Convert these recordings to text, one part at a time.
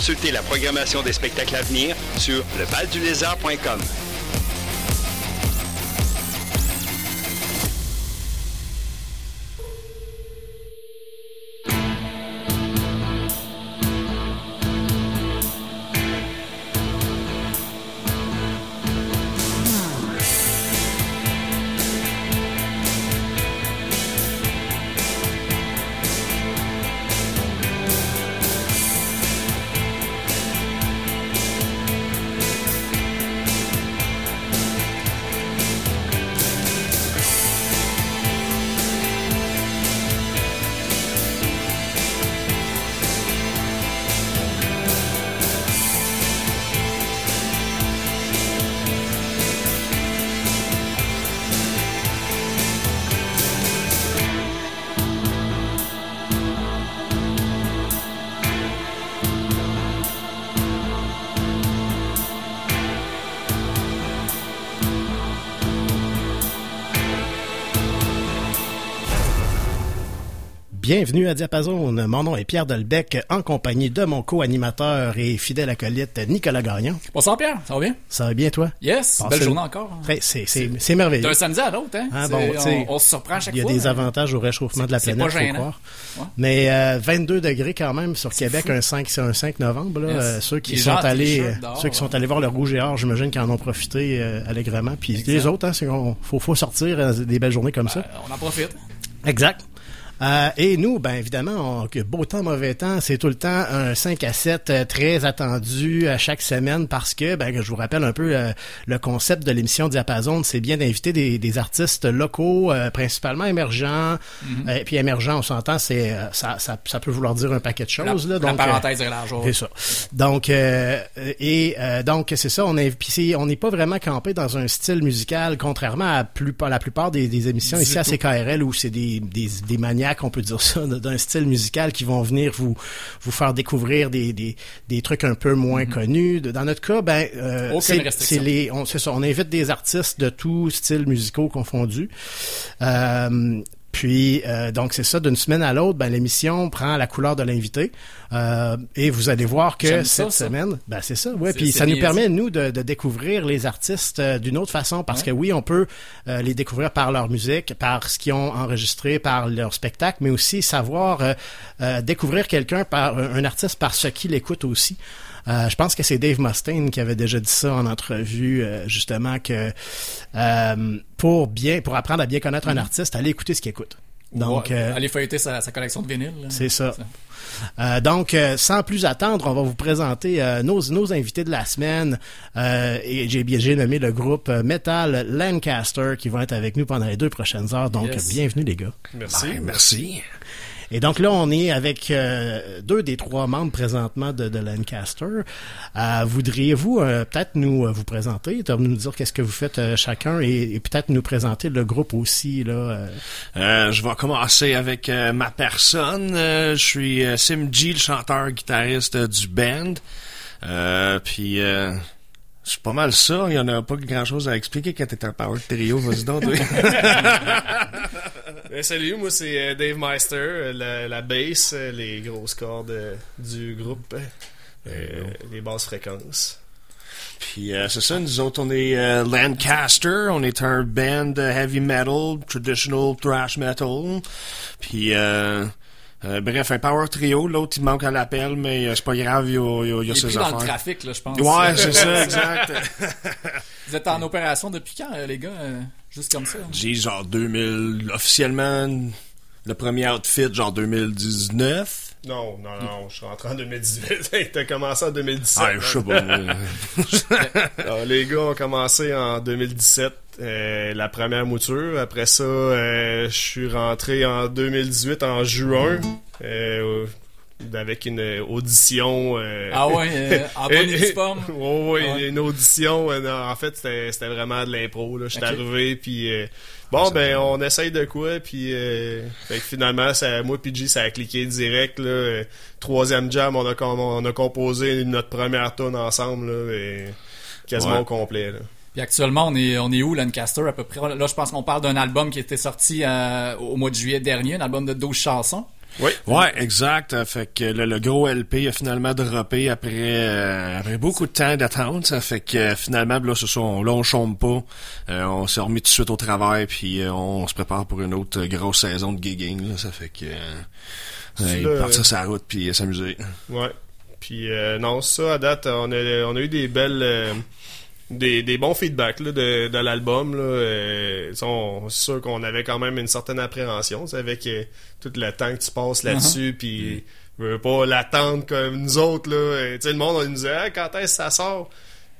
consulter la programmation des spectacles à venir sur levaldulézard.com. Bienvenue à Diapason. Mon nom est Pierre Delbecq, en compagnie de mon co-animateur et fidèle acolyte Nicolas Gagnon. Bonsoir Pierre, ça va bien? Ça va bien toi? Yes, Passez belle le- journée encore. hein. C'est- merveilleux. D'un samedi à l'autre, hein? Ah, bon, sais, on, on se surprend à chaque Il y a fois. des hein. avantages au réchauffement de la planète, pas faut gênant. croire. Ouais. Mais euh, 22 degrés quand même sur Québec, fou. un 5, c'est un 5 novembre. Là, Yes. Euh, ceux qui Les sont allés, euh, dehors, ceux qui sont allés voir le rouge et or, j'imagine qu'ils en ont profité euh, allègrement. Puis Exact. les autres, hein, faut, faut sortir euh, des belles journées comme ça. Euh, on en profite. Exact. Euh, et nous, ben évidemment, on, que beau temps, mauvais temps, c'est tout le temps un 5 à 7 euh, très attendu à chaque semaine parce que, ben, je vous rappelle un peu euh, le concept de l'émission Diapason, c'est bien d'inviter des, des artistes locaux, euh, principalement émergents. Mhm. Euh, et puis émergents, on s'entend, c'est euh, ça, ça, ça peut vouloir dire un paquet de choses. la, là, la donc, euh, parenthèse est large. c'est ça. Donc euh, et euh, donc c'est ça. On est puis c'est- on n'est pas vraiment campé dans un style musical, contrairement à plus, la plupart des, des émissions Du ici à tout. CKRL où c'est des, des, des maniaques, on peut dire ça, d'un style musical qui vont venir vous vous faire découvrir des, des, des trucs un peu moins connus. Dans notre cas, ben euh, c'est les on ça. On invite des artistes de tous styles musicaux confondus. Euh, puis euh, donc c'est ça d'une semaine à l'autre, ben l'émission prend la couleur de l'invité Euh, et vous allez voir que ça, cette ça. semaine, ben c'est ça, ouais. Puis ça nous permet nous de, de découvrir les artistes euh, d'une autre façon parce Ouais. que oui, on peut euh, les découvrir par leur musique, par ce qu'ils ont enregistré, par leur spectacle, mais aussi savoir euh, découvrir quelqu'un par un, un artiste par ce qu'il écoute aussi. Euh, je pense que c'est Dave Mustaine qui avait déjà dit ça en entrevue, euh, justement que euh, pour bien, pour apprendre à bien connaître un artiste, allez écouter ce qu'il écoute. Donc, Ouais, euh, Allez feuilleter sa, sa collection de vinyles. c'est ça. Euh, donc, euh, sans plus attendre, on va vous présenter euh, nos, nos invités de la semaine. Euh, et j'ai bien j'ai nommé le groupe Metal Lancaster qui vont être avec nous pendant les deux prochaines heures. Donc, Yes. bienvenue les gars. Merci. Ben, merci. Et donc là, on est avec euh, deux des trois membres présentement de, de Lancaster. Euh, Voudriez-vous euh, peut-être nous euh, vous présenter, nous dire qu'est-ce que vous faites euh, chacun et, et peut-être nous présenter le groupe aussi là. euh. Euh, je vais commencer avec euh, ma personne. Euh, je suis euh, Sim G, le chanteur guitariste euh, du band. Euh, puis euh, c'est pas mal ça. Il y en a pas grand chose à expliquer quand t'es un power trio. Vas-y donc. Euh, salut, moi c'est euh, Dave Meister, euh, la, la bass, les grosses cordes du groupe, euh, les basses fréquences. Puis euh, c'est ça, nous autres on est euh, Lancaster, on est un band de heavy metal, traditional thrash metal. Puis euh, euh, bref, un power trio, l'autre il manque à l'appel, mais euh, c'est pas grave, il y a, il y a- il y a Il est ses pris dans le trafic, là, je pense. Ouais, c'est ça, exact. Vous êtes en opération depuis quand, les gars? Juste comme ça? J'ai genre 2000, officiellement, le premier outfit, genre 2019. Non, non, non, je suis rentré en 2018. T'as commencé en 2017. Ah, je sais pas. Alors, les gars ont commencé en 2017, euh, la première mouture. Après ça, euh, je suis rentré en 2018 en juin. euh, avec une audition. euh, Ah ouais, euh, en bonne uniforme. Ouais, ouais, Ah ouais. une audition. euh, non, en fait, c'était vraiment de l'impro. là. J'étais arrivé, puis bon, ben, on essaye de quoi, puis fait que finalement, ça, moi puis G, ça a cliqué direct. Là, troisième jam, on a, on a composé notre première tune ensemble, là, et quasiment Ouais. au complet. Là. Puis actuellement, on est, on est où, Lancaster, à peu près? Là, je pense qu'on parle d'un album qui était sorti au mois de juillet dernier, un album de 12 chansons. Oui. Ouais, exact. Fait que le, le gros LP a finalement droppé après, euh, après beaucoup de temps d'attente. Ça fait que euh, finalement, là, ce sont, là, on chôme pas. Euh, on s'est remis tout de suite au travail, puis euh, on, se prépare pour une autre grosse saison de gigging. Là. Ça fait que euh, ouais, le- partir sur la route puis euh, s'amuser. Ouais. Puis euh, non, ça à date, on a, on a eu des belles euh, des, des bons feedbacks là, de, de l'album. Là. Euh, on- c'est sûr qu'on avait quand même une certaine appréhension avec euh, tout le temps que tu passes là-dessus. Puis je veux pas l'attendre comme nous autres. Là. Euh, tu sais, le monde on nous disait Ah, quand est-ce que ça sort?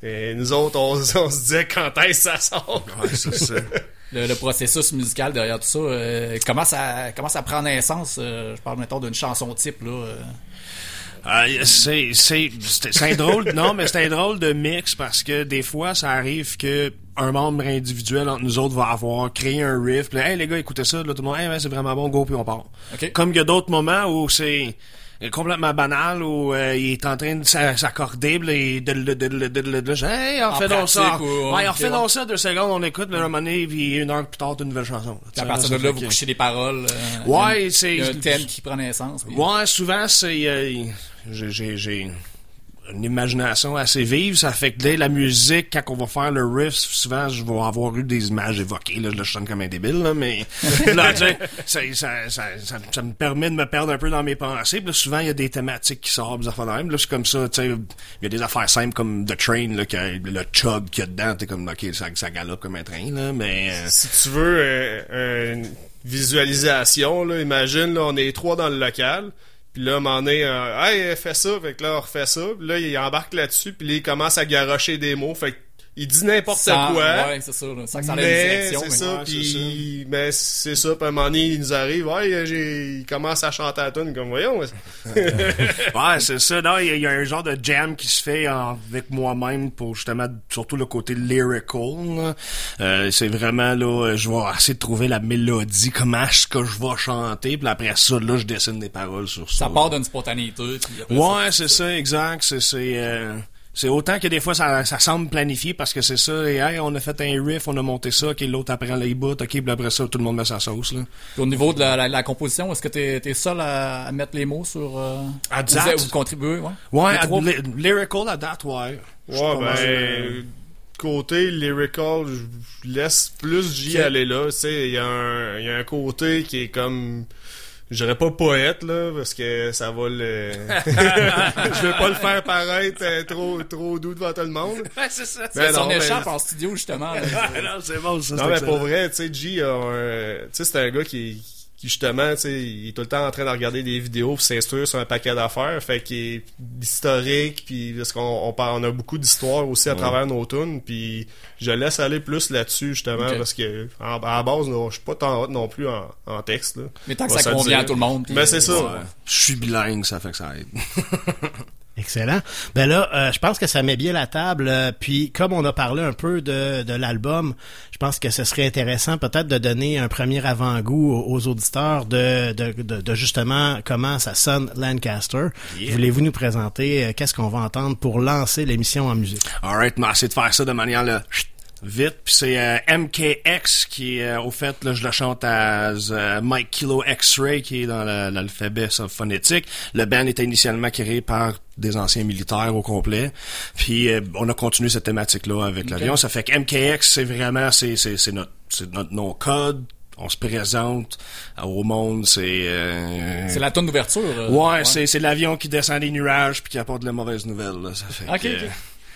Et nous autres, on, on se disait quand est-ce que ça sort? Ouais, c'est ça. Le, le processus musical derrière tout ça, euh, comment ça comment ça prend naissance euh, Je parle mettons d'une chanson type là. Euh. Ah, c'est c'est drôle. Non mais c'est un drôle de mix parce que des fois ça arrive que un membre individuel entre nous autres va avoir créé un riff. Puis hey les gars écoutez ça. Là tout le monde hey, ouais, c'est vraiment bon. Go puis on part. Comme il y a d'autres moments où c'est complètement banal où euh, il est en train de s'a- s'accorder il de, de, de, de, de, hey on fait donc ça pratique ou- ouais on fait donc ça deux secondes on écoute le donné, puis une heure plus tard une nouvelle chanson à partir de là, vous couchez les paroles. euh, Ouais, c'est- un thème qui prend naissance. puis- Ouais, souvent c'est euh, j'ai une imagination assez vive, ça fait que dès la musique quand on va faire le riff, souvent je vais avoir eu des images évoquées là, je sonne comme un débile là, mais là, tu sais, ça, ça, ça, ça, ça me permet de me perdre un peu dans mes pensées. Puis là, souvent il y a des thématiques qui sortent des affaires de même. Là, c'est comme ça, tu sais, il y a des affaires simples comme The Train là, que le chug qu'il y a dedans, t'es comme ok, ça, ça galope comme un train là, mais euh, si tu veux euh, une visualisation, là, imagine, là, on est trois dans le local. Puis là, moment donné, euh, hey, fais ça. Fait que là, on refait ça. Puis là, il embarque là-dessus. Puis là, il commence à garocher des mots. Fait que il dit n'importe quoi. Ouais, c'est ça. là, sans que ça mais direction. c'est ça, ouais, puis mais c'est ça, puis à un moment donné, il nous arrive, ouais, j'ai, il commence à chanter à la tune comme voyons. Ouais, c'est ça. Non, il y, a- il y a un genre de jam qui se fait avec moi-même pour justement surtout le côté lyrical. là. Euh, c'est vraiment là, je vais essayer de trouver la mélodie, comment est-ce que je vais chanter, puis après ça, là, je dessine des paroles sur ça. Ça part d'une spontanéité. puis après Ouais, c'est ça, exact. C'est c'est euh, c'est autant que des fois ça, ça semble planifié parce que c'est ça. Et, hey, on a fait un riff, on a monté ça, ok, l'autre apprend les bouts, ok, puis après ça, tout le monde met sa sauce là. Puis au niveau de la, la- la composition, est-ce que t'es es seul à, à mettre les mots sur... Euh, À vous, date. vous contribuez, ouais? Ouais, à- trois- lyrical à date, ouais. Ouais, mal, ben, côté lyrical, je laisse plus J Ok. aller là. Tu sais, il y, a un- il y a un côté qui est comme. Je dirais pas poète, là, parce que ça va le. je vais pas le faire paraître euh, trop, trop doux devant tout le monde. Ouais, c'est ça. Ben C'est son échappe en studio, justement. non, c'est bon, ça. Non, mais excellent. pour vrai, tu sais, G, un- tu sais, c'est un gars qui, qui justement, tu sais, il est tout le temps en train de regarder des vidéos pour s'instruire sur un paquet d'affaires, fait qu'il est historique, puis parce qu'on on, parle- on a beaucoup d'histoires aussi à travers nos tunes, puis je laisse aller plus là-dessus justement parce que en, à la base, je suis pas tant hot non plus en, en texte là. Mais tant que ça convient dire. à tout le monde. puis, Ben, c'est ça. Je suis bilingue, ça fait que ça aide. Excellent. Ben là, euh, je pense que ça met bien la table. euh, puis comme on a parlé un peu de, de l'album, je pense que ce serait intéressant peut-être de donner un premier avant-goût aux, aux auditeurs de, de, de, de justement comment ça sonne Lancaster. Yeah. Voulez-vous nous présenter euh, qu'est-ce qu'on va entendre pour lancer l'émission en musique? Alright, mais essayer de faire ça de manière là, chut, vite. Puis c'est euh, MKX qui, euh, au fait, là, je le chante à euh, Mike Kilo X-Ray qui est dans la- l'alphabet phonétique. Le band était initialement créé par des anciens militaires au complet. Puis euh, on a continué cette thématique-là avec l'avion. Ça fait que MKX, c'est vraiment, c'est, notre, notre nom code. On se présente au monde, c'est... euh, C'est la tonne d'ouverture. euh, Ouais, c'est c'est l'avion qui descend des nuages puis qui apporte de mauvaises nouvelles. Là. Ça fait que, ok.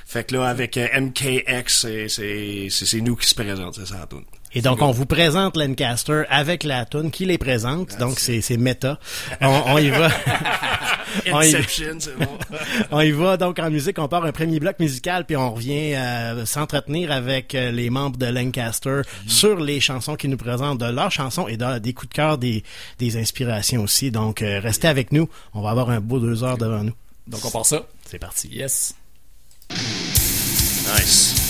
Fait que là avec euh, MKX, c'est c'est c'est c'est nous qui se présente, c'est ça la toune. Et donc, on vous présente Lancaster avec la tune qui les présente. Donc, c'est c'est méta. On, on y va. on, y, Inception, c'est bon. on y va donc en musique. On part un premier bloc musical, puis on revient euh, s'entretenir avec euh, les membres de Lancaster sur les chansons qu'ils nous présentent, de leurs chansons et de- des coups de cœur, des, des inspirations aussi. Donc, euh, restez avec nous. On va avoir un beau deux heures devant nous. Donc on part ça. C'est parti. Yes. Nice.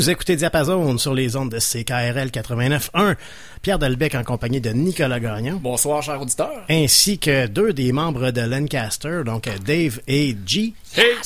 Vous écoutez Diapason sur les ondes de CKRL 89.1. Pierre Delbecq en compagnie de Nicolas Gagnon. Bonsoir, cher auditeur. Ainsi que deux des membres de Lancaster, donc Dave et G. Hey!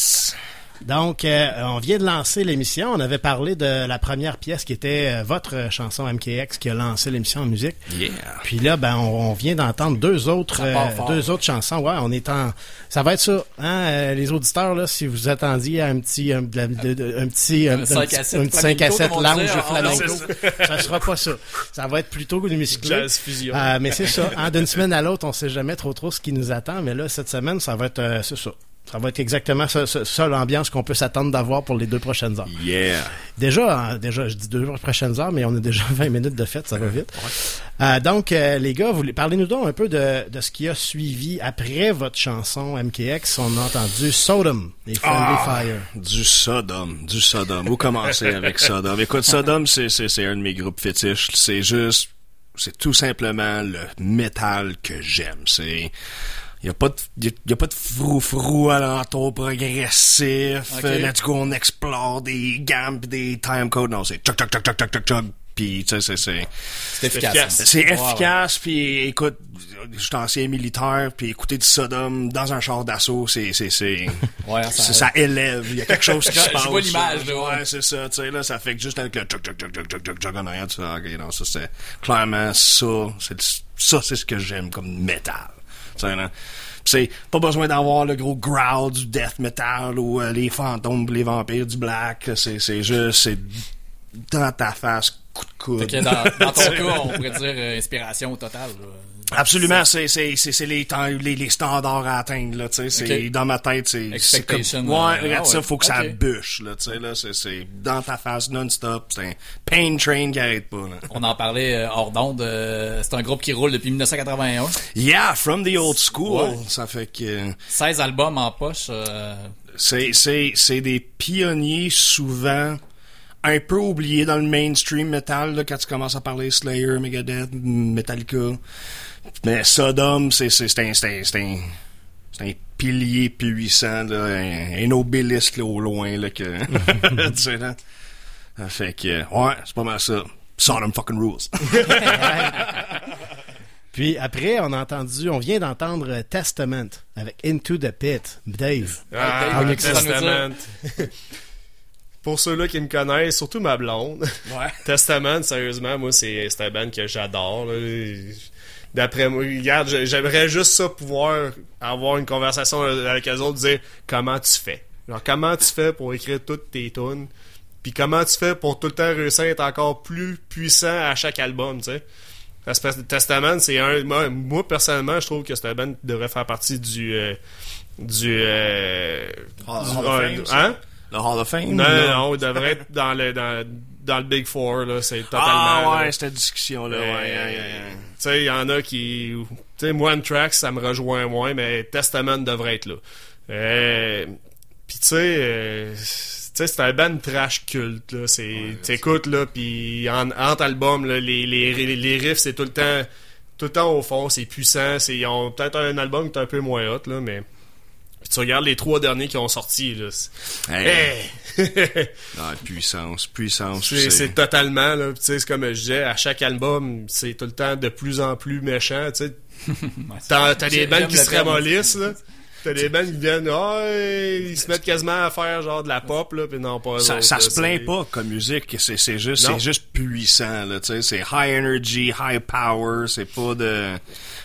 Donc, euh, on vient de lancer l'émission. On avait parlé de la première pièce qui était euh, votre chanson MKX qui a lancé l'émission en musique. Yeah. Puis là, ben, on, on vient d'entendre deux autres, euh, deux autres chansons. Ouais, on est en, ça va être ça. Hein, les auditeurs là, si vous attendiez à un petit, un, de- de- de- un petit, un, Un cinq petit- à sept un petit 5 à flamenco, 7 comme on lounge dirait. Ah, flamenco, non, ça sera pas ça. Ça va être plutôt musclé. Jazz fusion. Mais c'est ça. hein, D'une semaine à l'autre, on sait jamais trop trop ce qui nous attend. Mais là, cette semaine, ça va être, c'est ça. Ça va être exactement ça, ça, ça, l'ambiance qu'on peut s'attendre d'avoir pour les deux prochaines heures. Yeah. Déjà, hein, déjà, je dis deux prochaines heures, mais on a déjà 20 minutes de fête, ça va vite. Euh, donc, euh, les gars, vous, parlez-nous donc un peu de, de ce qui a suivi après votre chanson MKX. On a entendu Sodom, les Friendly Ah. Fire. Du Sodom, du Sodom. Où commencer avec Sodom? Écoute, Sodom, c'est un de mes groupes fétiches. C'est juste, c'est tout simplement le métal que j'aime. C'est, y a pas de, y a, y a pas de frou-frou alentour progressif. Ok. Euh, let's go, on explore des gammes pis des timecodes. Non, c'est chuck, chuck, chuck, chuck, chuck, chuck, chuck. Pis, tu sais, c'est, c'est, C'est efficace. hein. c'est efficace, puis écoute, je suis ancien militaire, puis écouter du Sodom dans un char d'assaut, c'est c'est c'est Ouais, ça- ça, ça élève. Il y a quelque chose qui se Je passe. vois l'image, là, ouais. Ouais, c'est ça. Tu sais là, ça fait que juste avec le tchoc tchoc tchoc tchoc tchoc tchoc tchoc en arrière, tu fais ok, non, ça c'est clairement ça, c'est ça c'est ce que j'aime comme métal. C'est pas besoin d'avoir le gros growl du death metal ou euh, les fantômes, les vampires du black. C'est c'est juste c'est dans ta face coup de coude. Fait que dans, dans ton cas, on pourrait dire euh, inspiration totale. là. Absolument, c'est c'est c'est c'est les temps les, les standards à atteindre là, tu sais, dans ma tête c'est c'est comme Expectation, ouais, regarde ah ça, faut que ça bûche là, tu sais là, c'est dans ta face non-stop, c'est un pain train qui arrête pas là. On en parlait euh, hors d'onde. euh, c'est un groupe qui roule depuis 1981. Yeah, from the old school, Ouais. ça fait que 16 albums en poche. euh, c'est c'est c'est des pionniers souvent un peu oubliés dans le mainstream metal là, quand tu commences à parler Slayer, Megadeth, Metallica. Mais Sodom, c'est un c'est un c'est un pilier puissant là, un, un obélisque là, au loin là que tu sais là. Fait que ouais, c'est pas mal ça. Sodom fucking rules. Puis après, on a entendu, on vient d'entendre Testament avec Into the Pit. Dave. Ah, Dave, ça veut Testament. Pour ceux-là qui me connaissent, surtout ma blonde, Ouais. Testament, sérieusement, moi, c'est un band que j'adore. D'après moi, regarde, j'ai- j'aimerais juste ça pouvoir avoir une conversation avec eux autres, dire comment tu fais. Genre, comment tu fais pour écrire toutes tes tunes, puis comment tu fais pour tout le temps réussir à être encore plus puissant à chaque album, tu sais. Parce que Testament, c'est un. Moi, moi, personnellement, je trouve que c'est un band qui devrait faire partie du. euh, du. euh, Hall- du- euh, hein? Le Hall of Fame. Non, non, non, il devrait être dans le, dans, dans le Big Four, là. C'est totalement. Ah ouais, cette discussion là, ouais, ouais, ouais, ouais. Tu sais, il y en a qui. Tu sais, moi, One Track, ça me rejoint moins, mais Testament devrait être là. Euh, Puis, tu sais. euh, tu sais, c'est un band trash culte, là. C'est, t'écoutes, là, puis en, entre albums, là, les, les, les riffs, c'est tout le temps, tout le temps au fond, c'est puissant. C'est, ils ont peut-être un album qui est un peu moins hot, là, mais. Puis tu regardes les trois derniers qui ont sorti, là. c'est- Hey. Hey! Ah, puissance, puissance. C'est, totalement, là. Tu sais, c'est comme je disais, à chaque album, c'est tout le temps de plus en plus méchant, tu sais. T'as, t'as des bandes qui se ramollissent, là. T'as des bandes qui viennent, ah, ils se mettent quasiment à faire genre de la pop, là, pis non, pas Ça, autres, ça là, se plaint pas comme musique, c'est c'est juste c'est juste puissant là, tu sais, c'est high energy, high power, c'est pas de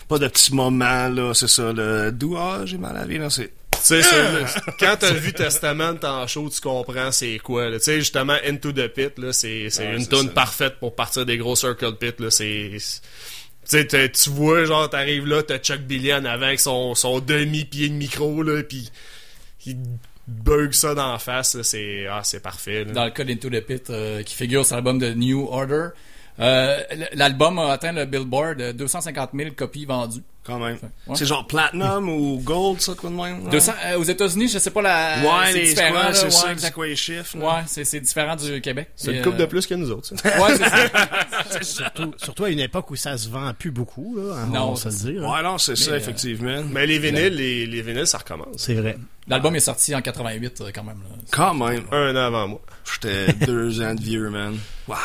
pas de petits moments là, c'est ça le d'où ah, j'ai mal à la vie là, c'est sais, quand t'as vu Testament en show, tu comprends c'est quoi. Tu sais, justement, Into the Pit, là, c'est, c'est Ouais, une ça. parfaite pour partir des gros circle pit, là. C'est, tu vois, genre, t'arrives là, t'as Chuck Billy en avant avec son, son demi-pied de micro, là, pis il bug ça dans la face, là. C'est, ah, c'est parfait, là. dans le cas d'Into the Pit, euh, qui figure sur l'album de New Order. Euh, L'album a atteint le Billboard, euh, 250 000 copies vendues. Quand même. Ouais. C'est genre platinum ou gold, ça, quoi de même? là? 200, euh, aux États-Unis, je sais pas la. Ouais, c'est les différent. c'est ça, quoi les chiffres? là? Ouais, c'est, c'est différent du Québec. C'est une coupe euh, de plus que nous autres, ça. Ouais, c'est ça. Surtout, surtout à une époque où ça se vend plus beaucoup, là, hein, Non, on va se le dire. hein. Ouais, non, c'est ça, euh, effectivement. Mais les vinyles, les, les vinyles, ça recommence. C'est vrai. L'album est sorti en 88, euh, quand même. là. Quand même. Un an avant moi. J'étais deux ans de vieux, man. Wow.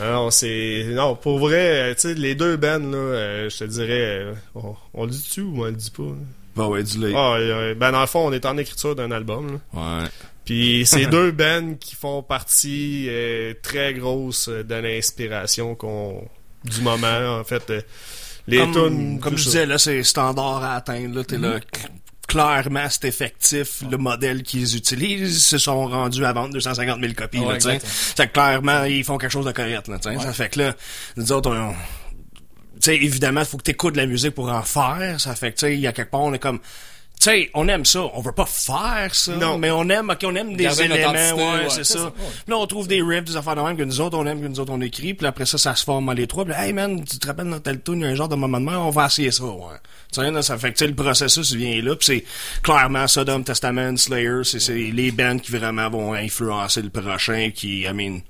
Non, c'est. Non, pour vrai, euh, tu sais, les deux bands, là, euh, je te dirais. euh, on, on le dit-tu ou on le dit pas? là? Bah ouais, du lait. Ah, euh, ben, dans le fond, on est en écriture d'un album, là. Ouais. Puis c'est deux bands qui font partie euh, très grosse euh, de l'inspiration qu'on du moment en fait euh, les comme, tunes comme je ça. disais, là, c'est standard à atteindre. Là, t'es là, cl- clairement, c'est effectif. Le modèle qu'ils utilisent se sont rendus à vendre 250 000 copies. Ouais, là, t'sais. Fait que clairement, ils font quelque chose de correct. Là, t'sais. Ça fait que là, nous autres, on... Tu sais, évidemment, il faut que t'écoutes de la musique pour en faire. Ça fait que, tu sais, il y a quelque part, on est comme... Tu sais, on aime ça. On veut pas faire ça. Non. Mais on aime, ok, on aime des éléments. Ouais, ouais, c'est ça. ça, ouais. Puis là, on trouve des riffs, des affaires de même que nous autres, on aime, que nous autres, on écrit. Puis après ça, ça se forme en les trois. Puis là, hey man, tu te rappelles dans tel tune, il y a un genre de moment de main, on va essayer ça, ouais. Tu sais, ça fait que, tu sais, le processus vient là. Puis c'est clairement Sodom Testament, Slayer, c'est c'est les bands qui vraiment vont influencer le prochain, qui, I mean,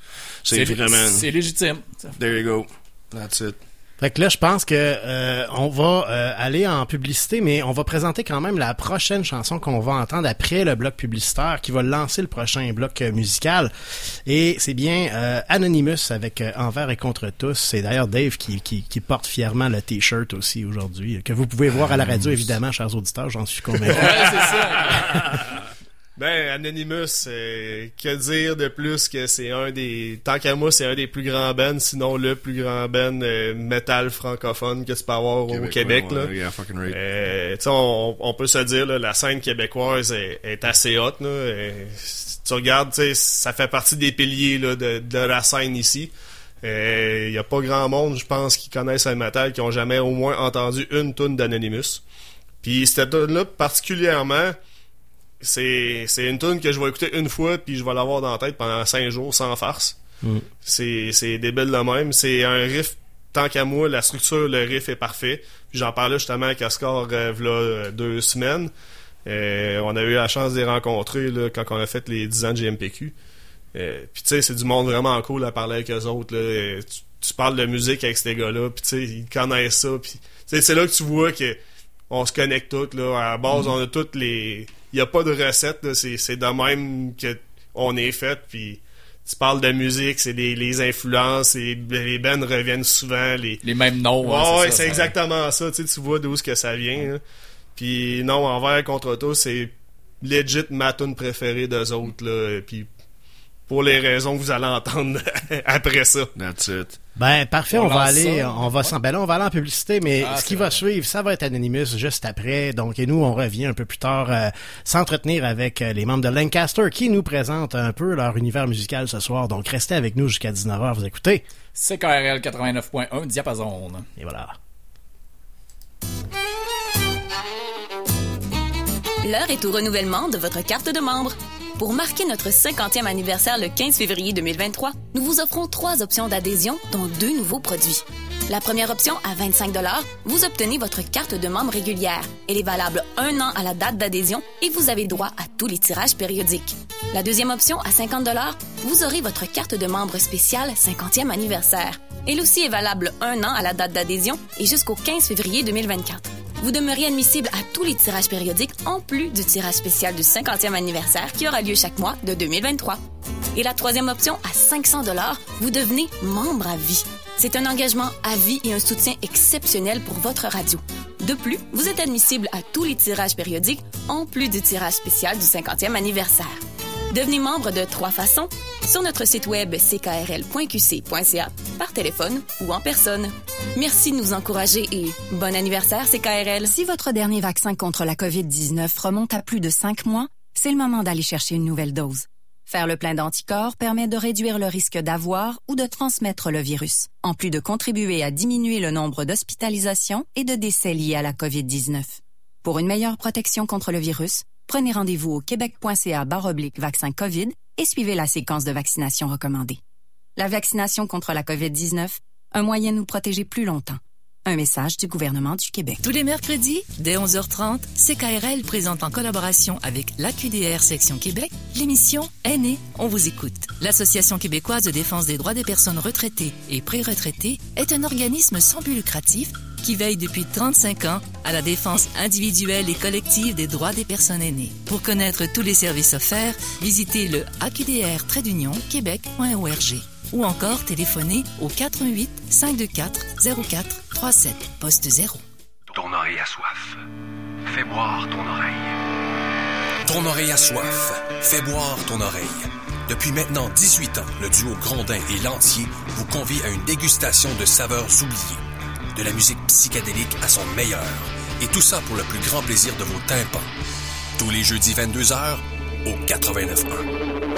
c'est vraiment... C'est légitime. There you go. That's it. Fait que là, je pense que euh, on va euh, aller en publicité, mais on va présenter quand même la prochaine chanson qu'on va entendre après le bloc publicitaire, qui va lancer le prochain bloc euh, musical. Et c'est bien euh, Anonymous avec euh, Envers et contre tous. C'est d'ailleurs Dave qui, qui, qui porte fièrement le t-shirt aussi aujourd'hui, que vous pouvez voir à la radio, évidemment, chers auditeurs, j'en suis convaincu. Ouais, c'est ça. Ben Anonymous, euh, que dire de plus que c'est un des tant qu'à moi c'est un des plus grands bands, sinon le plus grand band euh, metal francophone que tu peux avoir au Québec là. Yeah, right. Euh, tu sais, on, on peut se dire là, la scène québécoise est, est assez haute. Là, Euh, si tu regardes, tu sais, ça fait partie des piliers là, de, de la scène ici. Il y a pas grand monde, je pense, qui connaissent un metal qui ont jamais au moins entendu une tune d'Anonymous. Puis cette tune là particulièrement, c'est c'est une tune que je vais écouter une fois puis je vais l'avoir dans la tête pendant cinq jours sans farce. Mm. C'est débile de même. C'est un riff tant qu'à moi, la structure, le riff est parfait. Puis j'en parlais justement avec Oscar euh, euh, deux semaines. Euh, on a eu la chance de les rencontrer là, quand on a fait les 10 ans de GMPQ. Euh, puis tu sais, c'est du monde vraiment cool à parler avec eux autres. Là. Euh, Tu, tu parles de musique avec ces gars-là, puis tu sais, ils connaissent ça. Puis c'est là que tu vois que on se connecte tous. Là. À la base, on a toutes les... Il n'y a pas de recette. C'est, c'est de même que on est fait. Puis tu parles de musique, c'est les, les influences, et les bands reviennent souvent. Les, Les mêmes noms. Hein, ouais, c'est exactement ça. Tu sais, tu vois d'où ce que ça vient. là. Puis non, envers contre tous, c'est legit ma tune préférée d'eux autres. Là. Puis pour les raisons que vous allez entendre après ça. That's it. Ben parfait, On on, va aller, ça? on va s'en, ben là, on va aller en publicité, mais Ah, ce qui va suivre, ça va être Anonymous juste après. Donc, et nous, on revient un peu plus tard euh, s'entretenir avec euh, les membres de Lancaster qui nous présentent un peu leur univers musical ce soir. Donc, restez avec nous jusqu'à 19h, vous écoutez. CKRL 89.1, diapason. Et voilà. L'heure est au renouvellement de votre carte de membre. Pour marquer notre 50e anniversaire le 15 février 2023, nous vous offrons trois options d'adhésion, dont deux nouveaux produits. La première option, à 25 vous obtenez votre carte de membre régulière. Elle est valable un an à la date d'adhésion et vous avez droit à tous les tirages périodiques. La deuxième option, à 50 vous aurez votre carte de membre spéciale 50e anniversaire. Elle aussi est valable un an à la date d'adhésion et jusqu'au 15 février 2024. Vous demeurez admissible à tous les tirages périodiques en plus du tirage spécial du 50e anniversaire qui aura lieu chaque mois de 2023. Et la troisième option, à 500 vous devenez membre à vie. C'est un engagement à vie et un soutien exceptionnel pour votre radio. De plus, vous êtes admissible à tous les tirages périodiques en plus du tirage spécial du 50e anniversaire. Devenez membre de trois façons sur notre site web ckrl.qc.ca, par téléphone ou en personne. Merci de nous encourager et bon anniversaire CKRL. Si votre dernier vaccin contre la COVID-19 remonte à plus de cinq mois, c'est le moment d'aller chercher une nouvelle dose. Faire le plein d'anticorps permet de réduire le risque d'avoir ou de transmettre le virus, en plus de contribuer à diminuer le nombre d'hospitalisations et de décès liés à la COVID-19. Pour une meilleure protection contre le virus, prenez rendez-vous au québec.ca baroblique vaccin COVID et suivez la séquence de vaccination recommandée. La vaccination contre la COVID-19, un moyen de nous protéger plus longtemps. Un message du gouvernement du Québec. Tous les mercredis, dès 11h30, CKRL présente en collaboration avec l'AQDR Section Québec l'émission Aînés, on vous écoute. L'Association québécoise de défense des droits des personnes retraitées et pré-retraitées est un organisme sans but lucratif qui veille depuis 35 ans à la défense individuelle et collective des droits des personnes aînées. Pour connaître tous les services offerts, visitez le aqdr québec.org ou encore téléphonez au 88 524 04 37 poste 0. Ton oreille a soif. Fais boire ton oreille. Ton oreille a soif. Fais boire ton oreille. Depuis maintenant 18 ans, le duo Grondin et Lantier vous convie à une dégustation de saveurs oubliées. De la musique psychédélique à son meilleur. Et tout ça pour le plus grand plaisir de vos tympans. Tous les jeudis 22h au 89.1.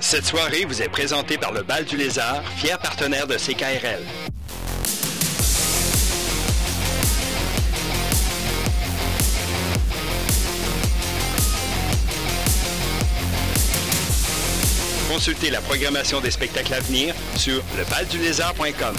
Cette soirée vous est présentée par le Bal du Lézard, fier partenaire de CKRL. Consultez la programmation des spectacles à venir sur lebaldulézard.com.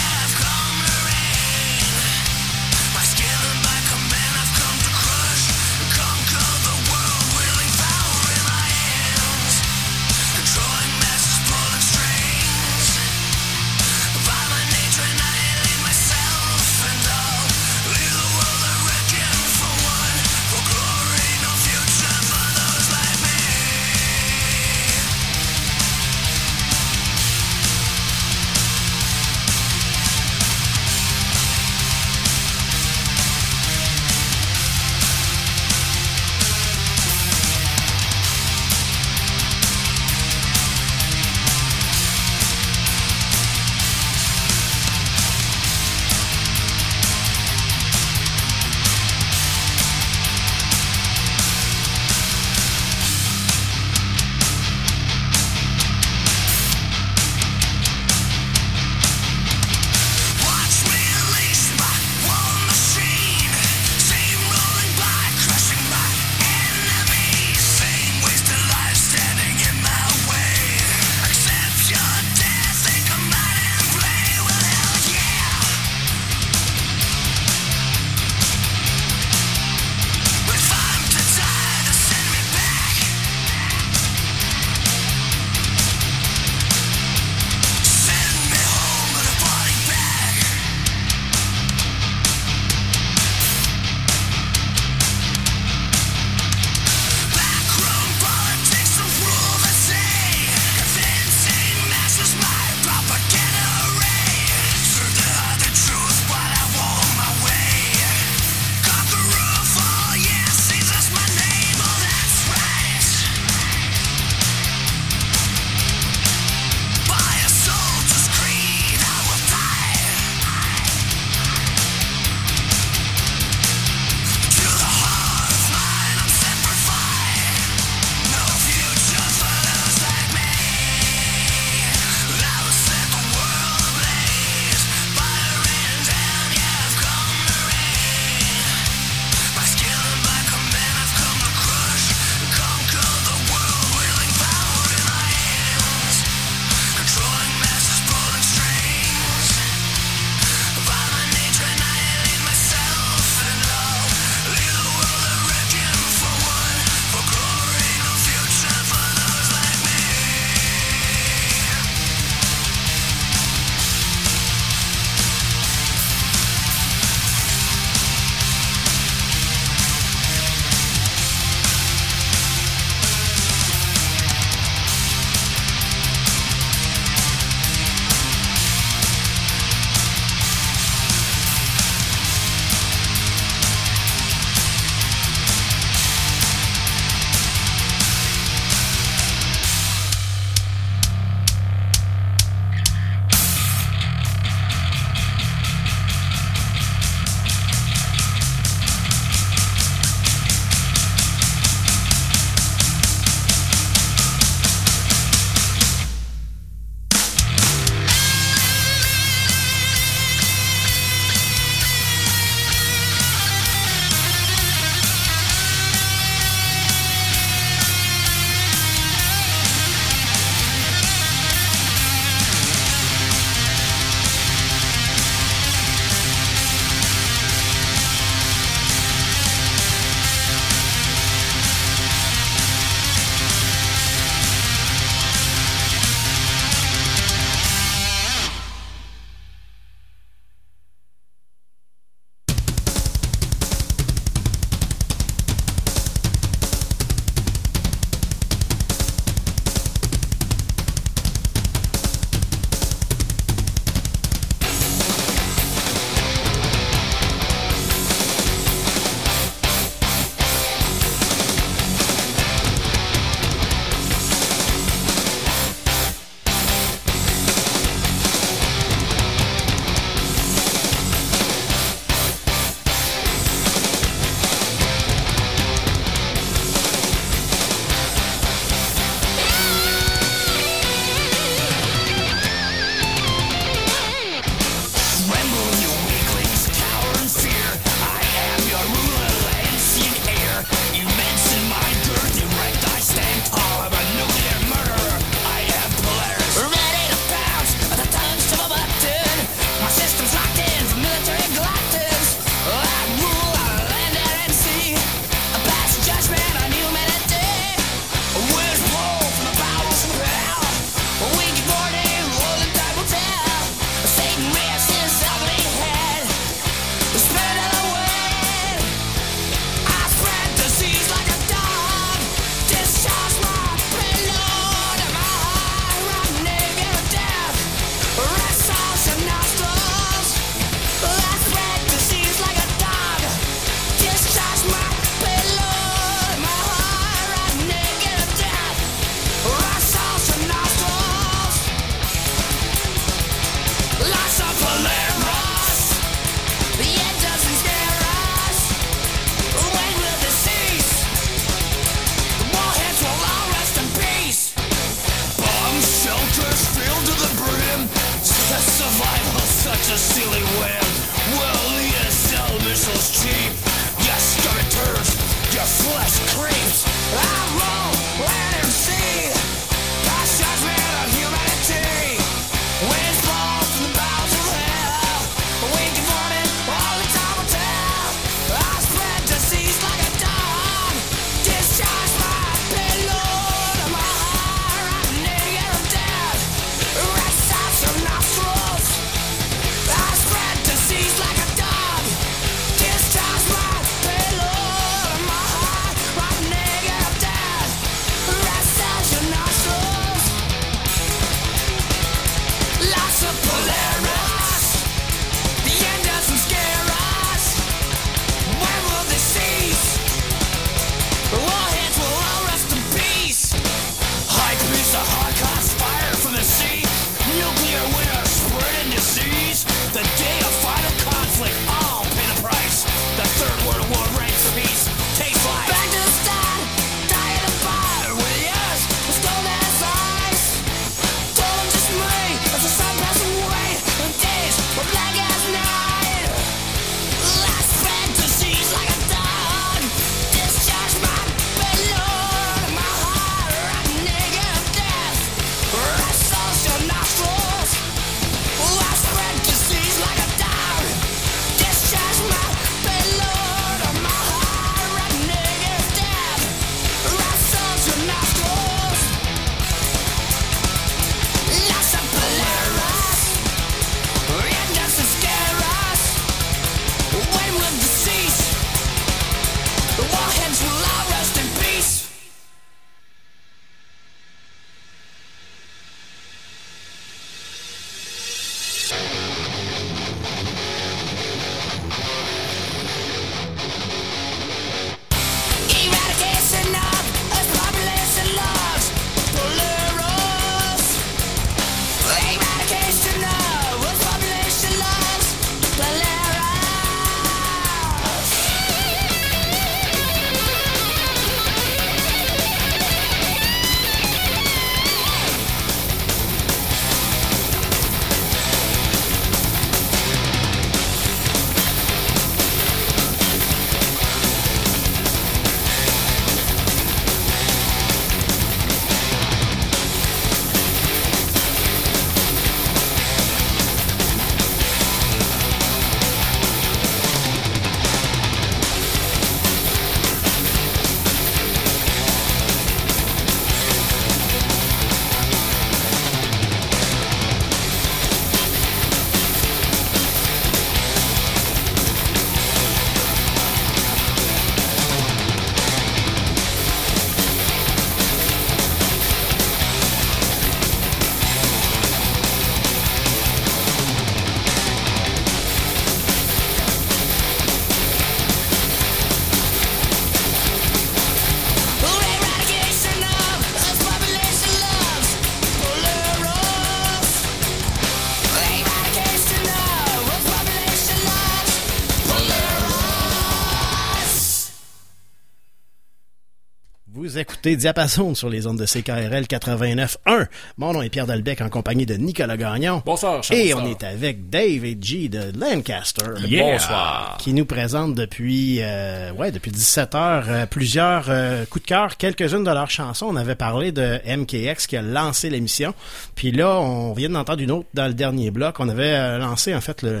écoutez Diapason sur les ondes de CKRL 89.1. Mon nom est Pierre Dalbec en compagnie de Nicolas Gagnon. Bonsoir, Charles. Et on est avec Dave et G de Lancaster. Yeah. Bonsoir. Qui nous présente depuis, euh, ouais, depuis 17 heures euh, plusieurs euh, coups de cœur, quelques-unes de leurs chansons. On avait parlé de MKX qui a lancé l'émission. Puis là, on vient d'entendre une autre dans le dernier bloc. On avait euh, lancé, en fait, le,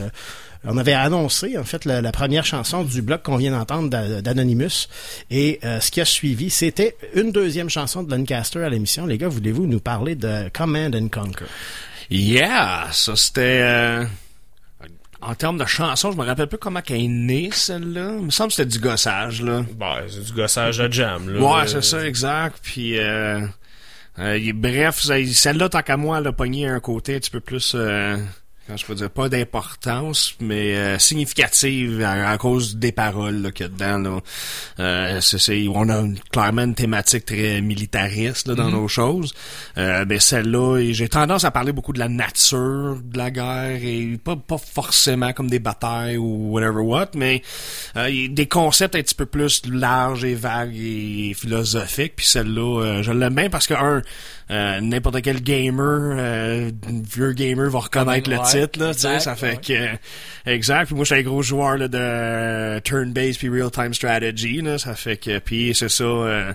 on avait annoncé en fait la, la première chanson du bloc qu'on vient d'entendre d'A- d'Anonymous et euh, ce qui a suivi c'était une deuxième chanson de Lancaster à l'émission. Les gars, voulez-vous nous parler de Command and Conquer? Yeah, ça c'était... euh, en termes de chansons, je me rappelle plus comment qu'elle est née, celle-là. Il me semble que c'était du gossage, là. Ben, c'est du gossage à jam, là. Ouais, Euh, c'est ça, exact. Puis, euh, euh, bref, celle-là, tant qu'à moi, elle a pogné un côté un petit peu plus, euh, comment je peux dire, pas d'importance, mais euh, significative à, à cause des paroles là, qu'il y a dedans. Là. Euh, on a une- clairement une thématique très militariste là, dans nos choses. Euh, mais celle-là, et j'ai tendance à parler beaucoup de la nature de la guerre et pas, pas forcément comme des batailles ou whatever what, mais euh, des concepts un petit peu plus larges et vagues et philosophiques. Puis celle-là, euh, je l'aime bien parce que un, euh, n'importe quel gamer, euh, vieux gamer va reconnaître le titre là, tu sais, exact, ça fait ouais. que exact. Puis moi, je suis un gros joueur là, de turn-based puis real-time strategy là, ça fait que puis c'est ça. euh,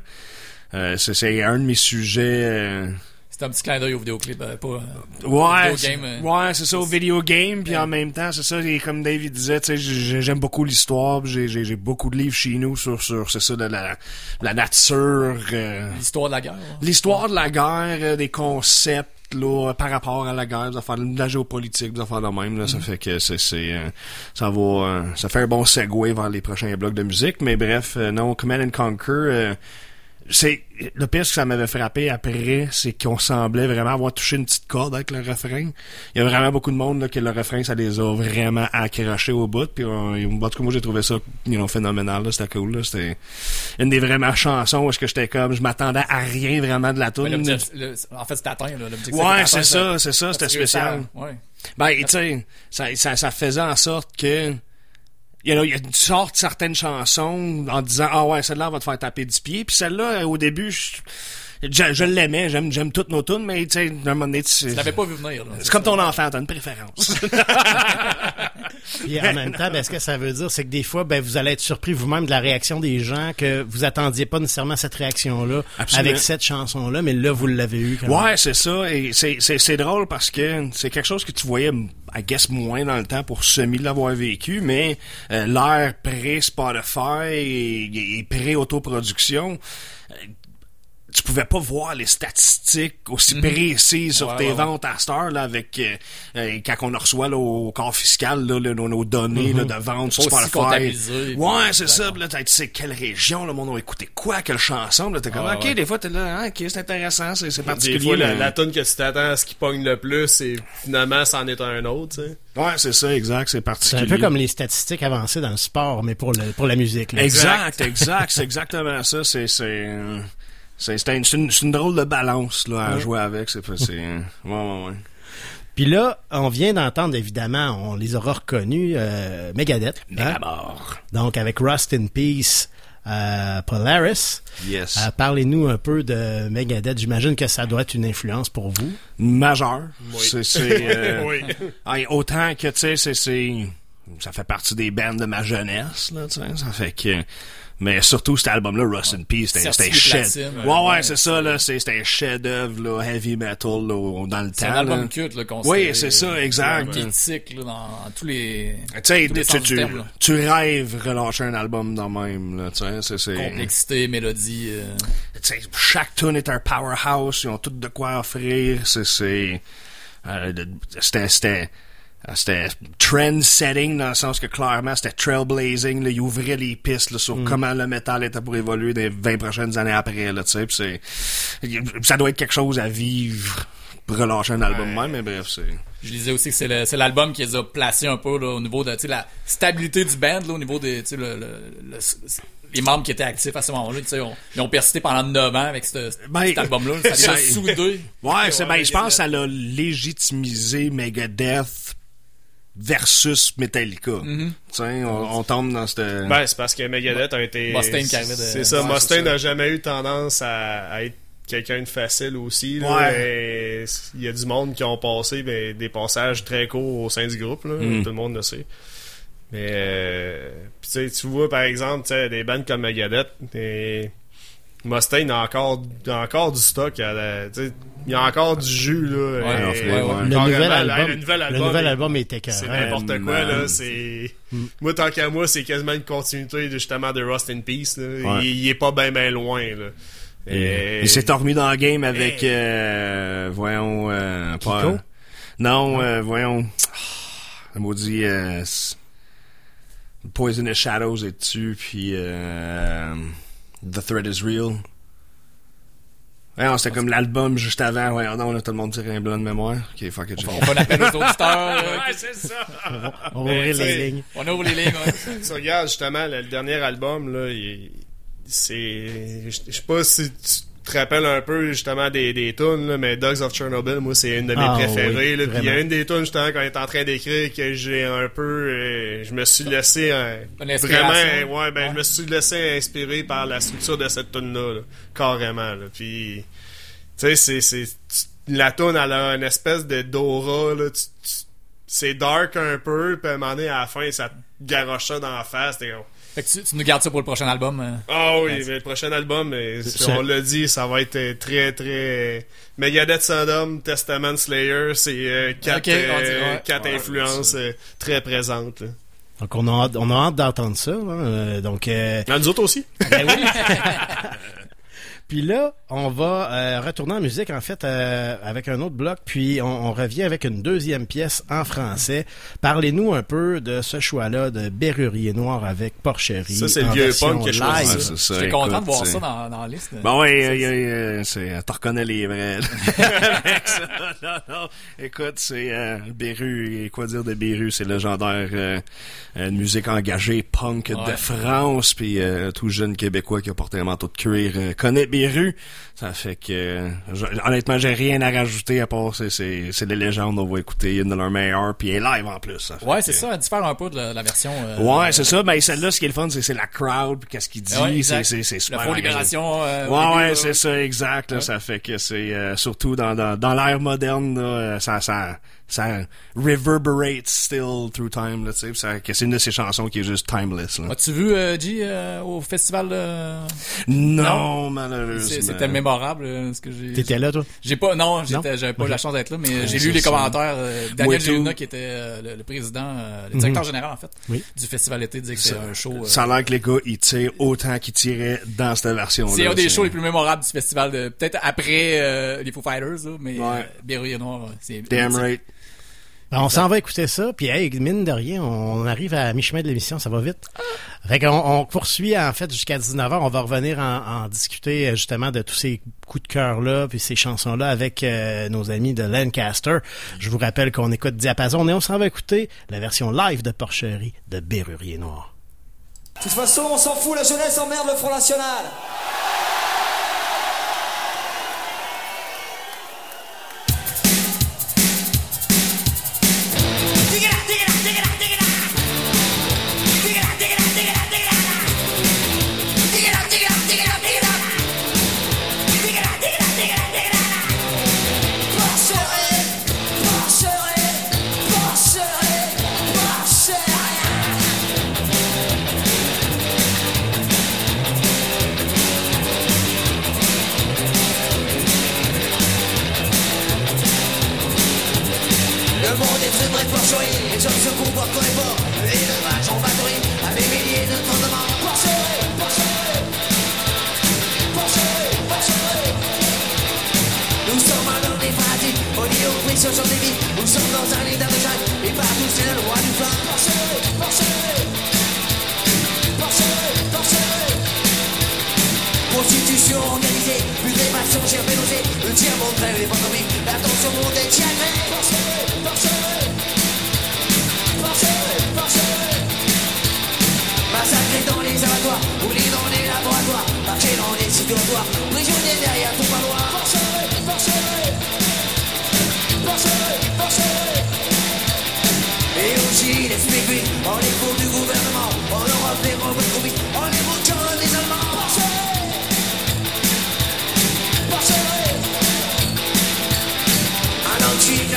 euh, c'est, c'est un de mes sujets. C'est un petit clin d'œil au vidéoclip, euh, pas. euh, Ouais, vidéo game, euh, ouais, c'est ça, au video game, puis Ouais. en même temps, c'est ça, et comme David disait, tu sais, j'ai- j'aime beaucoup l'histoire, j'ai, beaucoup de livres chez nous sur, sur c'est ça, de la, la nature, euh, L'histoire de la guerre. l'histoire de la guerre, euh, des concepts, là, par rapport à la guerre, des affaires de la géopolitique, des affaires de même, là, Mm. ça fait que c'est, c'est, euh, ça va, euh, ça fait un bon segue vers les prochains blocs de musique, mais bref, euh, non, Command and Conquer, euh, c'est le pire ce que ça m'avait frappé après, c'est qu'on semblait vraiment avoir touché une petite corde avec le refrain. Il y a vraiment beaucoup de monde là, que le refrain ça les a vraiment accrochés au bout. Puis euh, en tout cas moi j'ai trouvé ça you know, phénoménal. là. C'était cool. là. C'était une des vraiment chansons où est-ce que j'étais comme je m'attendais à rien vraiment de la tune. en fait, c'est atteint, là. l'objectif, Ouais, c'est ça, c'est ça, c'était spécial. Ouais. Ben, tu sais, ça, ça, ça faisait en sorte que. You know, il y a- tu sortes certaines chansons en disant Ah ouais, celle-là va te faire taper du pied. Puis celle-là, au début, je, je, je l'aimais, j'aime, j'aime toutes nos tunes, mais tu sais, à un moment donné, tu- Tu l'avais pas vu venir, là. c'est comme ton enfant, t'as une préférence. Puis en même temps, ben, ce que ça veut dire, c'est que des fois, ben, vous allez être surpris vous-même de la réaction des gens que vous attendiez pas nécessairement cette réaction-là Absolument. avec cette chanson-là, mais là, vous l'avez eu quand même. Ouais, c'est ça. Et c'est, c'est, c'est drôle parce que c'est quelque chose que tu voyais, I guess, moins dans le temps pour semi l'avoir vécu, mais euh, l'ère pré-Spotify et, et pré-autoproduction, euh, tu pouvais pas voir les statistiques aussi précises sur Ouais, tes ouais, ouais. ventes à cette heure là avec euh, euh, quand on reçoit là, au corps fiscal là, nos, nos données là, de vente sur Spotify. Ouais, c'est ça. Là, t'as- tu sais quelle région le monde a écouté quoi, quelle chanson. Là, t'es comme Ah, ok, ouais. des fois t'es là, ah, ok, c'est intéressant, c'est, c'est Des particulier. fois, la, mais- la tune que tu t'attends à ce qui pogne le plus, et finalement, c'en est un autre, tu sais. Ouais, c'est ça, exact, c'est C'est particulier. un peu comme les statistiques avancées dans le sport, mais pour, le, pour la musique. là. Exact, exact, c'est exactement ça. C'est c'est euh, c'est c'est une, c'est une, drôle de balance là à jouer avec. C'est c'est euh, ouais ouais ouais. Puis là, on vient d'entendre, évidemment, on les aura reconnus, euh, Megadeth. hein? Donc, avec Rust in Peace, euh, Polaris. Yes. Euh, Parlez-nous un peu de Megadeth. J'imagine que ça doit être une influence pour vous. Majeur. Oui. C'est euh, Oui. hey, autant que tu sais c'est c'est ça fait partie des bands de ma jeunesse là, tu sais, ça fait que mais surtout cet album-là, Rust in Peace, c'était un chef. Ouais, ouais, c'est ça, là. C'était un chef-d'œuvre, là, heavy metal, là, dans le temps. C'est un album culte, là, qu'on Oui, c'est ça, exact. Qui éthique, là, dans tous les. Tu sais, tu, tu, rêves relâcher un album dans le même, là, tu sais, c'est, Complexité, mélodie. euh, tu sais, chaque tune est un powerhouse, ils ont tout de quoi offrir, c'est, euh, c'était, c'était, euh, c'était trend setting dans le sens que clairement c'était trailblazing, là, ils ouvraient les pistes là, sur Mm. comment le métal était pour évoluer des 20 prochaines années après, là, tu sais, pis c'est, ça doit être quelque chose à vivre pour relâcher un album même, mais bref, c'est, Je disais aussi que c'est le- c'est l'album qui les a placés un peu là, au niveau de la stabilité du band, là, au niveau des, tu sais, le, le- le- les membres qui étaient actifs à ce moment-là. tu sais, ont- Ils ont persisté pendant 9 ans avec ce- Ben, cet album-là. Ça les a ça- soudés. Ouais, c'est ben, je pense que ça l'a légitimisé Megadeth versus Metallica. Tu sais, on, on tombe dans cette... Ben, c'est parce que Megadeth a été. Mustaine qui de- C'est ça, Ouais, Mustaine n'a jamais eu tendance à, à être quelqu'un de facile aussi. Là, Ouais. Il y a du monde qui ont passé ben, des passages très courts au sein du groupe, là, Mm. tout le monde le sait. Mais euh, tu sais, tu vois par exemple des bandes comme Megadeth, et Mustaine a encore, a encore du stock, la- il y a encore du jus là. Ouais, et- ouais, ouais. Le nouvel là, album, le nouvel le album, nouvel est- album était c'est n'importe quoi là c'est moi tant qu'à moi c'est quasiment une continuité de, justement de Rust in Peace là. Ouais. Il, il est pas bien bien loin là Et- Il s'est remis dans le game avec, Hey. euh, voyons, euh, pas- non, euh, voyons, ah, le maudit, euh, s- Poisonous Shadows est dessus, puis euh, The Threat is Real. Voyons, c'était comme l'album juste avant, voyons, non, là, tout le monde dirait un blanc de mémoire. Ok, fuck it, j'ai- On fait un appel aux auditeurs. Ouais, c'est ça. On va ouvrir les lignes. on ouvre les lignes. ouais. Tu regardes justement le, le dernier album là, il- c'est je je sais pas si tu te rappelles un peu justement des, des tunes là, mais Dogs of Chernobyl moi c'est une de mes Ah, préférées oui, il y a une des tunes justement quand on est en train d'écrire que j'ai un peu euh, je me suis laissé euh, vraiment ouais ben Ouais. je me suis laissé inspirer par la structure de cette tune là, carrément là. Puis tu sais c'est la tune elle a une espèce de d'aura là tu- tu- c'est dark un peu puis à un moment donné à la fin ça te garoche ça dans la face t'es Fait que tu, tu nous gardes ça pour le prochain album. euh? ah oui, mais le prochain album, mais si on l'a dit, ça va être euh, très très Megadeth Sodom, Testament Slayer, c'est euh, quatre, euh, quatre Ouais, influences euh, très présentes. là. Donc, on a hâte, on a hâte d'entendre ça. hein. Euh, Donc, euh, Ah, nous autres aussi. ben oui. Puis là, on va euh, retourner en musique, en fait, euh, avec un autre bloc, puis on, on revient avec une deuxième pièce en français. Parlez-nous un peu de ce choix-là de Berrurier Noir avec Porcherie. Ça, c'est le vieux punk c'est ça, J'étais content de voir ça dans, dans la liste. Bon, ouais, euh, c'est, t'en reconnais les vrais. Non, non. Écoute, c'est euh, Béru, et quoi dire de Béru, c'est légendaire, euh, une musique engagée punk Ouais. de France, puis euh, tout jeune Québécois qui a porté un manteau de cuir euh, Béru. Ça fait que, je- honnêtement, j'ai rien à rajouter à part c'est, c'est, c'est les légendes, on va écouter une de leurs meilleures, puis elle est live en plus. Ouais, c'est ça, elle diffère un peu de la, la version. euh, Ouais, c'est ça. Ben, celle-là, ce qui est le fun, c'est, c'est la crowd, puis qu'est-ce qu'il dit. Ouais, c'est, exact. c'est, c'est super engagé. Libération. euh, Ouais, ouais, c'est ça, exact. là, Ouais. Ça fait que c'est euh, surtout dans, dans, dans l'ère moderne, là, ça, ça, ça reverberates still through time. Là, tu sais, puis ça, que c'est une de ces chansons qui est juste timeless. Là. As-tu vu euh, G euh, au festival de... Non, malheureusement. C'était mémorable euh, ce que j'ai. T'étais là, toi? J'ai pas, non, j'étais- Non? j'avais pas Ok. la chance d'être là, mais Ouais, j'ai lu les ça. commentaires. euh, Daniel. Gélina, qui était euh, le, le président, euh, le directeur général en fait, Oui. du festival été, disait que c'était un show. euh, Ça a l'air que les gars, ils tirent autant qu'ils tiraient dans cette version-là. c'est un des shows les plus mémorables du festival, de- peut-être après euh, les Foo Fighters, là, mais Ouais. euh, Noir, c'est Damn right. Ben, on s'en va écouter ça, puis hey, mine de rien, on arrive à mi-chemin de l'émission, ça va vite. Fait qu'on on poursuit en fait jusqu'à 19h, on va revenir en, en discuter euh, justement de tous ces coups de cœur-là, puis ces chansons-là avec euh, nos amis de Lancaster. Je vous rappelle qu'on écoute Diapason et on s'en va écouter la version live de Porcherie de Berrurier Noir. De toute façon, on s'en fout, la jeunesse emmerde le Front National. prostitution organisée, plus d'évasion, le tiers monde rêve est endormi, l'attention monde est tiède. Massacré dans les abattoirs, roulé dans les laboratoires, marché dans les sites prisonnier derrière ton parloir, forcez, forcez, forcez, forcez. Et aussi les flics, en du gouvernement, en Europe les robots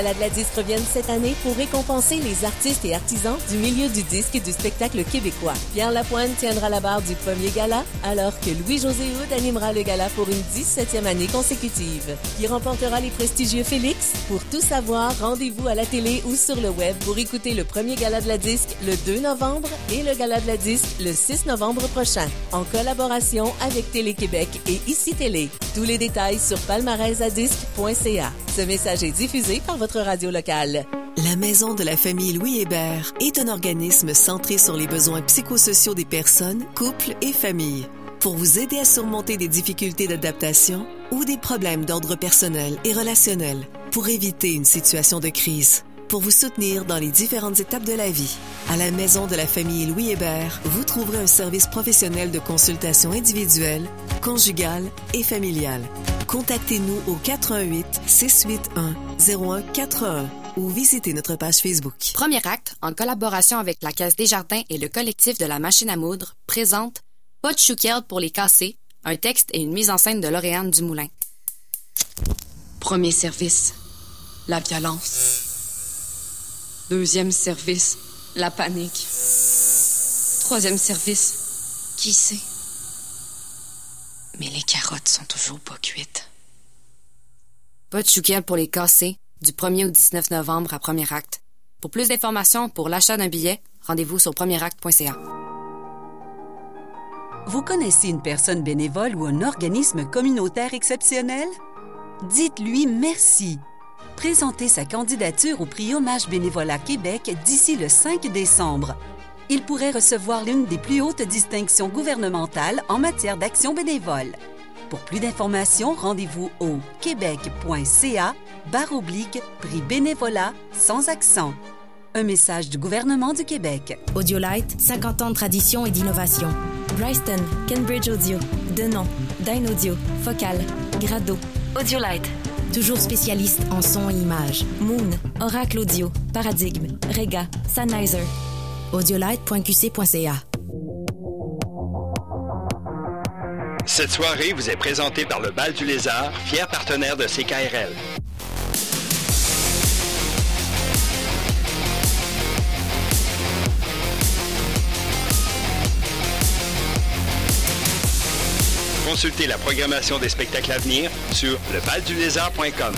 Les galas de la disque reviennent cette année pour récompenser les artistes et artisans du milieu du disque et du spectacle québécois. Pierre Lapointe tiendra la barre du premier gala, alors que Louis-José Houd animera le gala pour une 17e année consécutive. Qui remportera les prestigieux Félix? Pour tout savoir, rendez-vous à la télé ou sur le web pour écouter le premier gala de la disque le 2 novembre et le gala de la disque le 6 novembre prochain, en collaboration avec Télé-Québec et Ici Télé. Tous les détails sur palmarèsadisque.ca. Ce message est diffusé par votre radio locale. La Maison de la famille Louis Hébert est un organisme centré sur les besoins psychosociaux des personnes, couples et familles. Pour vous aider à surmonter des difficultés d'adaptation ou des problèmes d'ordre personnel et relationnel, pour éviter une situation de crise, pour vous soutenir dans les différentes étapes de la vie. À la Maison de la famille Louis Hébert, vous trouverez un service professionnel de consultation individuelle, conjugale et familiale. Contactez-nous au 418 681 0141 ou visitez notre page Facebook. Premier acte, en collaboration avec la Caisse Desjardins et le collectif de la machine à moudre, présente Pas de pour les casser, un texte et une mise en scène de Lauriane Dumoulin. Premier service, la violence. Deuxième service, la panique. Troisième service, qui sait? Mais les carottes sont toujours pas cuites. Pas de chouquette pour les casser, du 1er au 19 novembre à Premier acte. Pour plus d'informations pour l'achat d'un billet, rendez-vous sur premieracte.ca. Vous connaissez une personne bénévole ou un organisme communautaire exceptionnel? Dites-lui merci. Présentez sa candidature au prix Hommage Bénévolat Québec d'ici le 5 décembre. Il pourrait recevoir l'une des plus hautes distinctions gouvernementales en matière d'action bénévole. Pour plus d'informations, rendez-vous au québec.ca barre oblique prix bénévolat sans accent. Un message du gouvernement du Québec. Audiolite, 50 ans de tradition et d'innovation. Bryston, Cambridge Audio, Denon, Dyn Audio, Focal, Grado. Audiolite. Toujours spécialiste en son et image. Moon, Oracle Audio, Paradigme, Rega, Sennheiser. Audiolite.qc.ca. Cette soirée vous est présentée par le Bal du Lézard, fier partenaire de CKRL. Consultez la programmation des spectacles à venir sur lebaldulézard.com.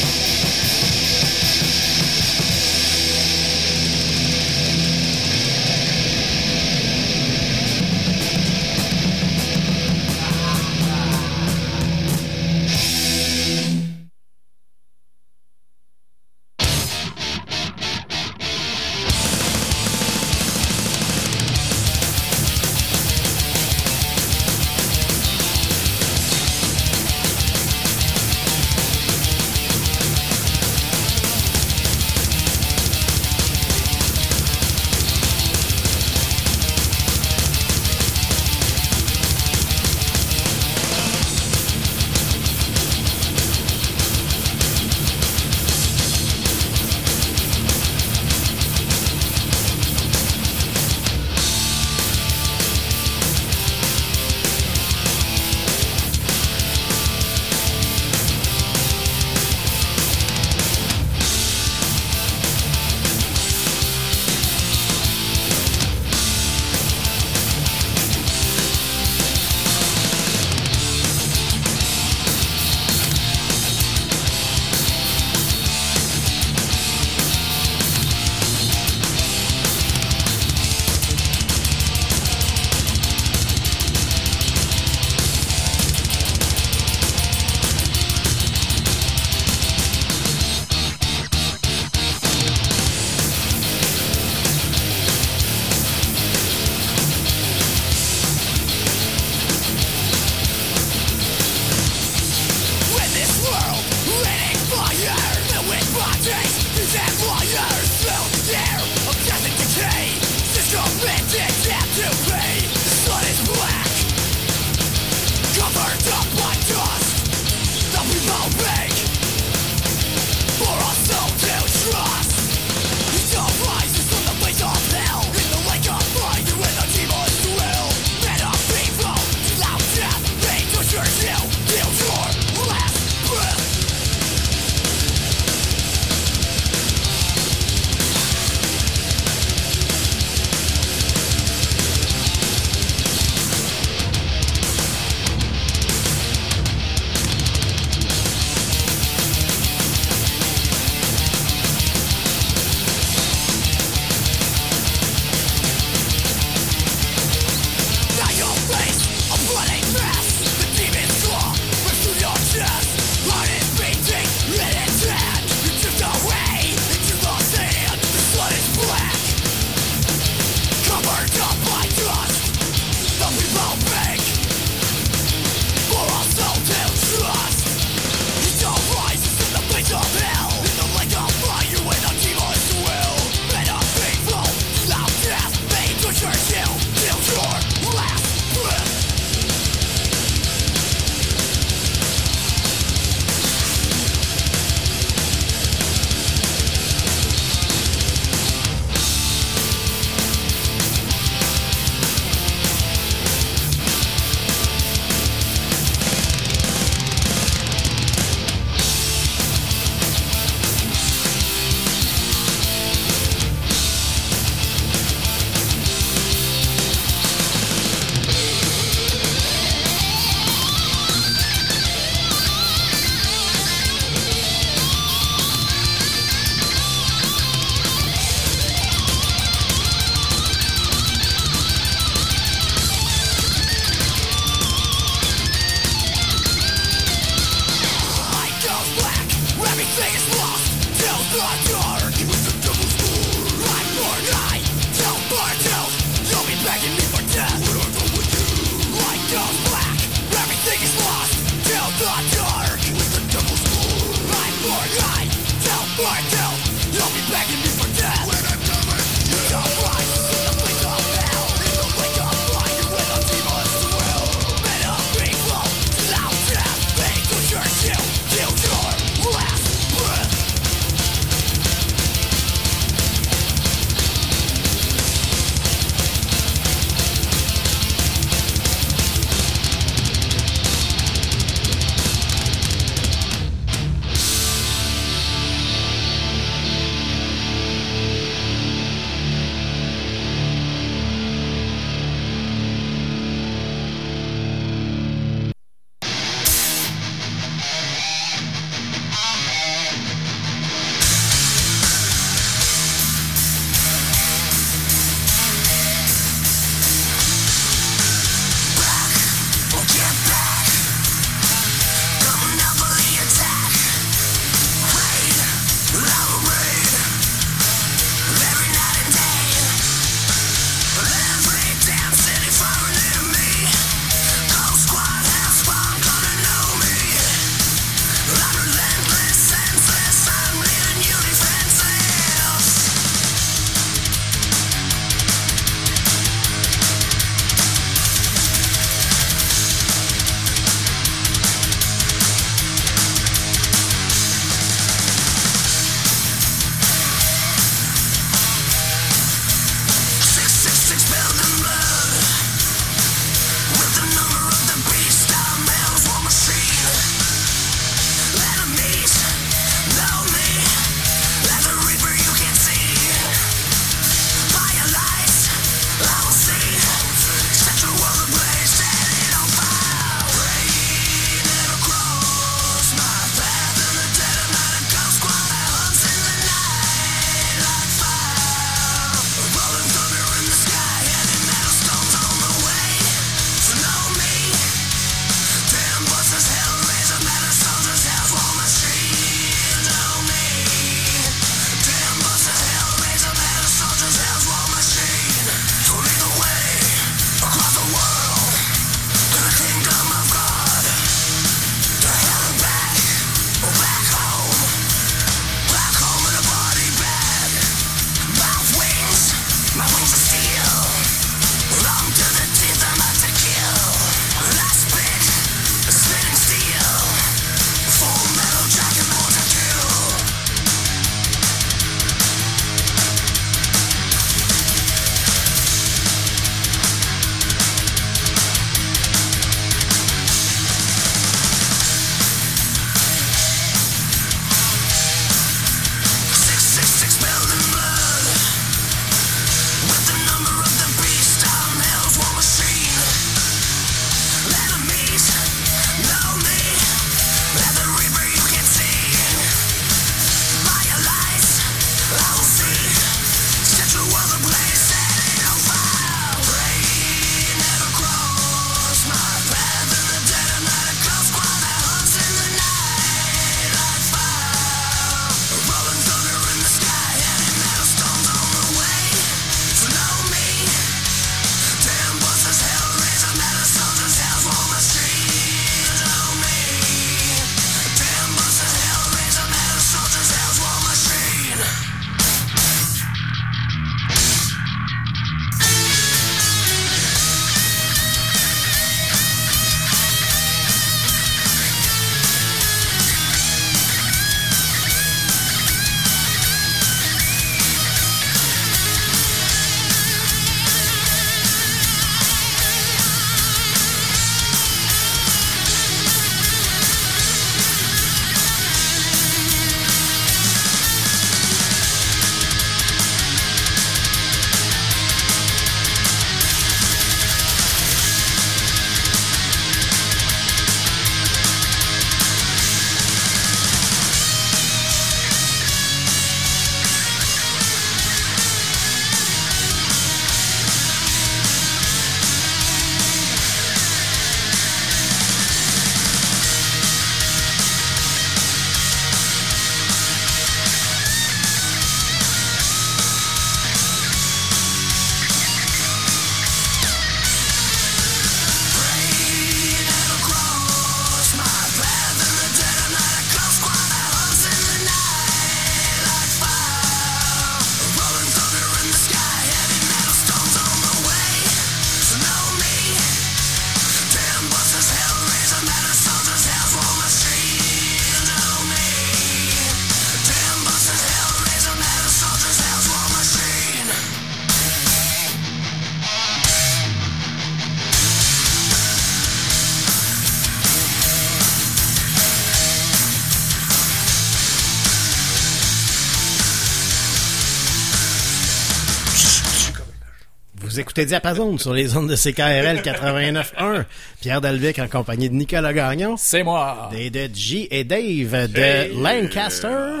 écoutez Diapason sur les ondes de CKRL 89.1. Pierre Dalvic en compagnie de Nicolas Gagnon. C'est moi. Et de G et Dave de Hey. Lancaster.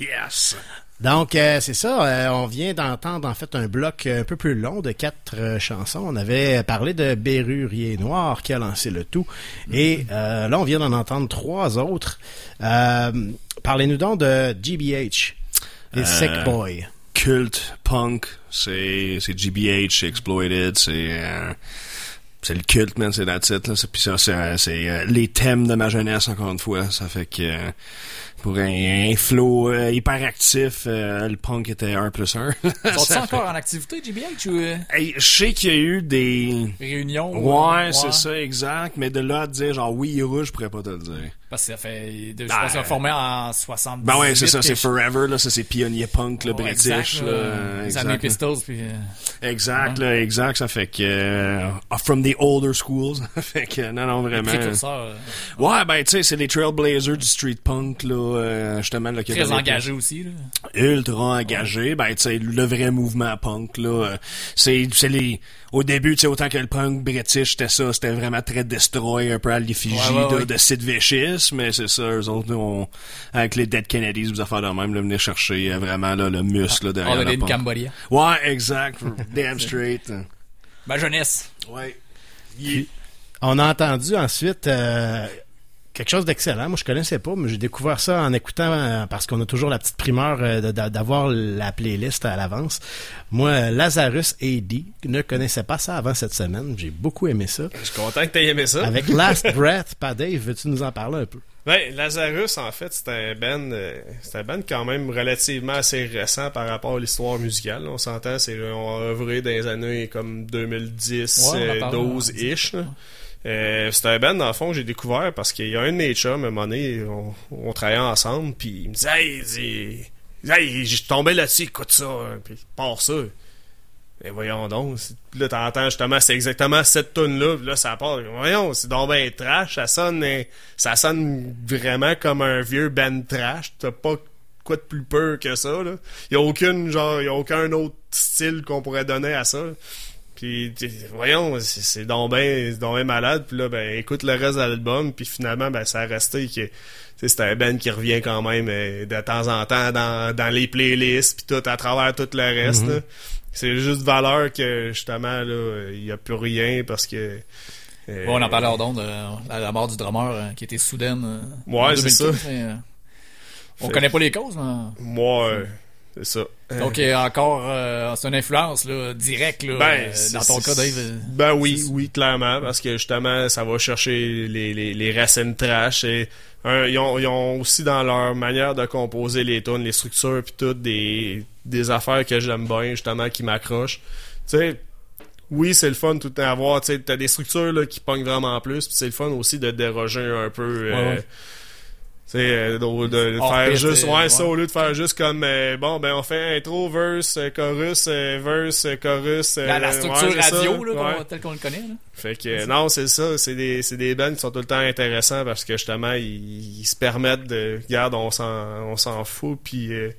Yes! Donc, euh, c'est ça. euh, on vient d'entendre en fait un bloc un peu plus long de quatre euh, chansons. On avait parlé de Bérurier Noir qui a lancé le tout. Et euh, là, on vient d'en entendre trois autres. Parlez-nous donc de GBH Euh, Sick Boy. Culte, punk, c'est c'est GBH, c'est Exploited, c'est euh, c'est le culte, man, c'est la titre. Là. Puis ça, c'est euh, c'est, euh, les thèmes de ma jeunesse, encore une fois. Ça fait que euh, pour un, un flow euh, hyperactif, euh, le punk était 1 plus 1. Sont-ils encore en activité, GBH, ou Hey, je sais qu'il y a eu des... réunions? Ouais, c'est ça, exact. Mais de là à dire, genre, oui, il est rouge, je pourrais pas te le dire. Parce que ça fait, de, je Ah, pense qu'ils ont formé en 70. Ben ouais, c'est ça, c'est Forever, là. Ça, c'est pionnier punk, le Ouais, British, exact, là. Les Exact, années là. Pistols, puis... euh, Exact, là, exact. Ça fait que... euh, from the older schools. Ça fait que, non, non, vraiment. précurseurs, euh, Ouais, ben, tu sais, c'est les trailblazers du street punk, là, justement. Là, Très engagés aussi, là. ultra engagé ben tu sais le vrai mouvement punk là c'est c'est les au début tu sais autant que le punk british c'était ça c'était vraiment très destroy un peu à l'effigie Ouais, ouais, de, ouais. de Sid Vicious mais c'est ça eux autres nous, on, avec les Dead Kennedys vous affaires de même là, venir chercher euh, vraiment là, le muscle là, derrière Holiday le in punk. Cambodia. ouais exact damn straight Ma jeunesse. ouais On a entendu ensuite euh, quelque chose d'excellent. Moi, je connaissais pas, mais j'ai découvert ça en écoutant euh, parce qu'on a toujours la petite primeur euh, d'avoir la playlist à l'avance. Moi, Lazarus AD ne connaissais pas ça avant cette semaine. J'ai beaucoup aimé ça. Je suis content que t'aies aimé ça. Avec Last Breath, pas Dave, veux-tu nous en parler un peu? Ouais, Lazarus, en fait, c'est un band, euh, c'est un band quand même relativement assez récent par rapport à l'histoire musicale. On s'entend, c'est on a œuvré dans les années comme 2010, Ouais, on en euh, parle, 12-ish. Euh, c'est un band, dans le fond, que j'ai découvert parce qu'il y a un de mes chums, à un moment donné, on, on travaillait ensemble, puis il me disait « Hey, hey j'ai tombé là-dessus, écoute ça. hein. » Puis part ça. Et voyons donc. Là, t'entends justement, c'est exactement cette tune là Là, ça part. Voyons, c'est donc ben trash. Ça sonne, euh, ça sonne vraiment comme un vieux band trash. T'as pas quoi de plus peur que ça, là. Y a aucune, genre, y a aucun autre style qu'on pourrait donner à ça. Puis, voyons, c'est donc ben, ben malade. Puis là, ben, écoute le reste de l'album. Puis finalement, ben, ça a resté que, c'est un band qui revient quand même euh, de temps en temps dans, dans les playlists. Puis tout, à travers tout le reste, Mhm. C'est juste valeur que, justement, là, il y a plus rien parce que... euh, Ouais, on en parlait hors d'onde, euh, la, la mort du drummer euh, qui était soudaine. Ouais, c'est 2015, ça. mais, euh, on Fait- connaît pas les causes, mais... Moi, euh, c'est ça. Donc, Euh, euh, encore, euh, c'est une influence là, directe là, Ben, euh, dans ton cas, Dave. euh, Ben oui, oui, clairement, parce que justement, ça va chercher les, les, les racines trash et un, ils, ont, ils ont aussi dans leur manière de composer les tunes, les structures puis tout, des, des affaires que j'aime bien, justement, qui m'accrochent. Tu sais, oui, c'est le fun tout à voir, tu sais, t'as des structures là, qui pognent vraiment plus, puis c'est le fun aussi de déroger un peu. euh, Ouais, ouais. Sais, euh, de, de Hors faire juste, ouais, ouais. ça, au lieu de faire juste comme, euh, bon, ben, on fait intro, verse, euh, chorus, euh, verse, chorus. euh, la, la structure ouais, c'est radio, là, ouais. telle qu'on le connaît. Là. Fait que, non, c'est ça, c'est des, c'est des bands qui sont tout le temps intéressants parce que, justement, ils, ils se permettent de, regarde, on s'en, on s'en fout, puis euh,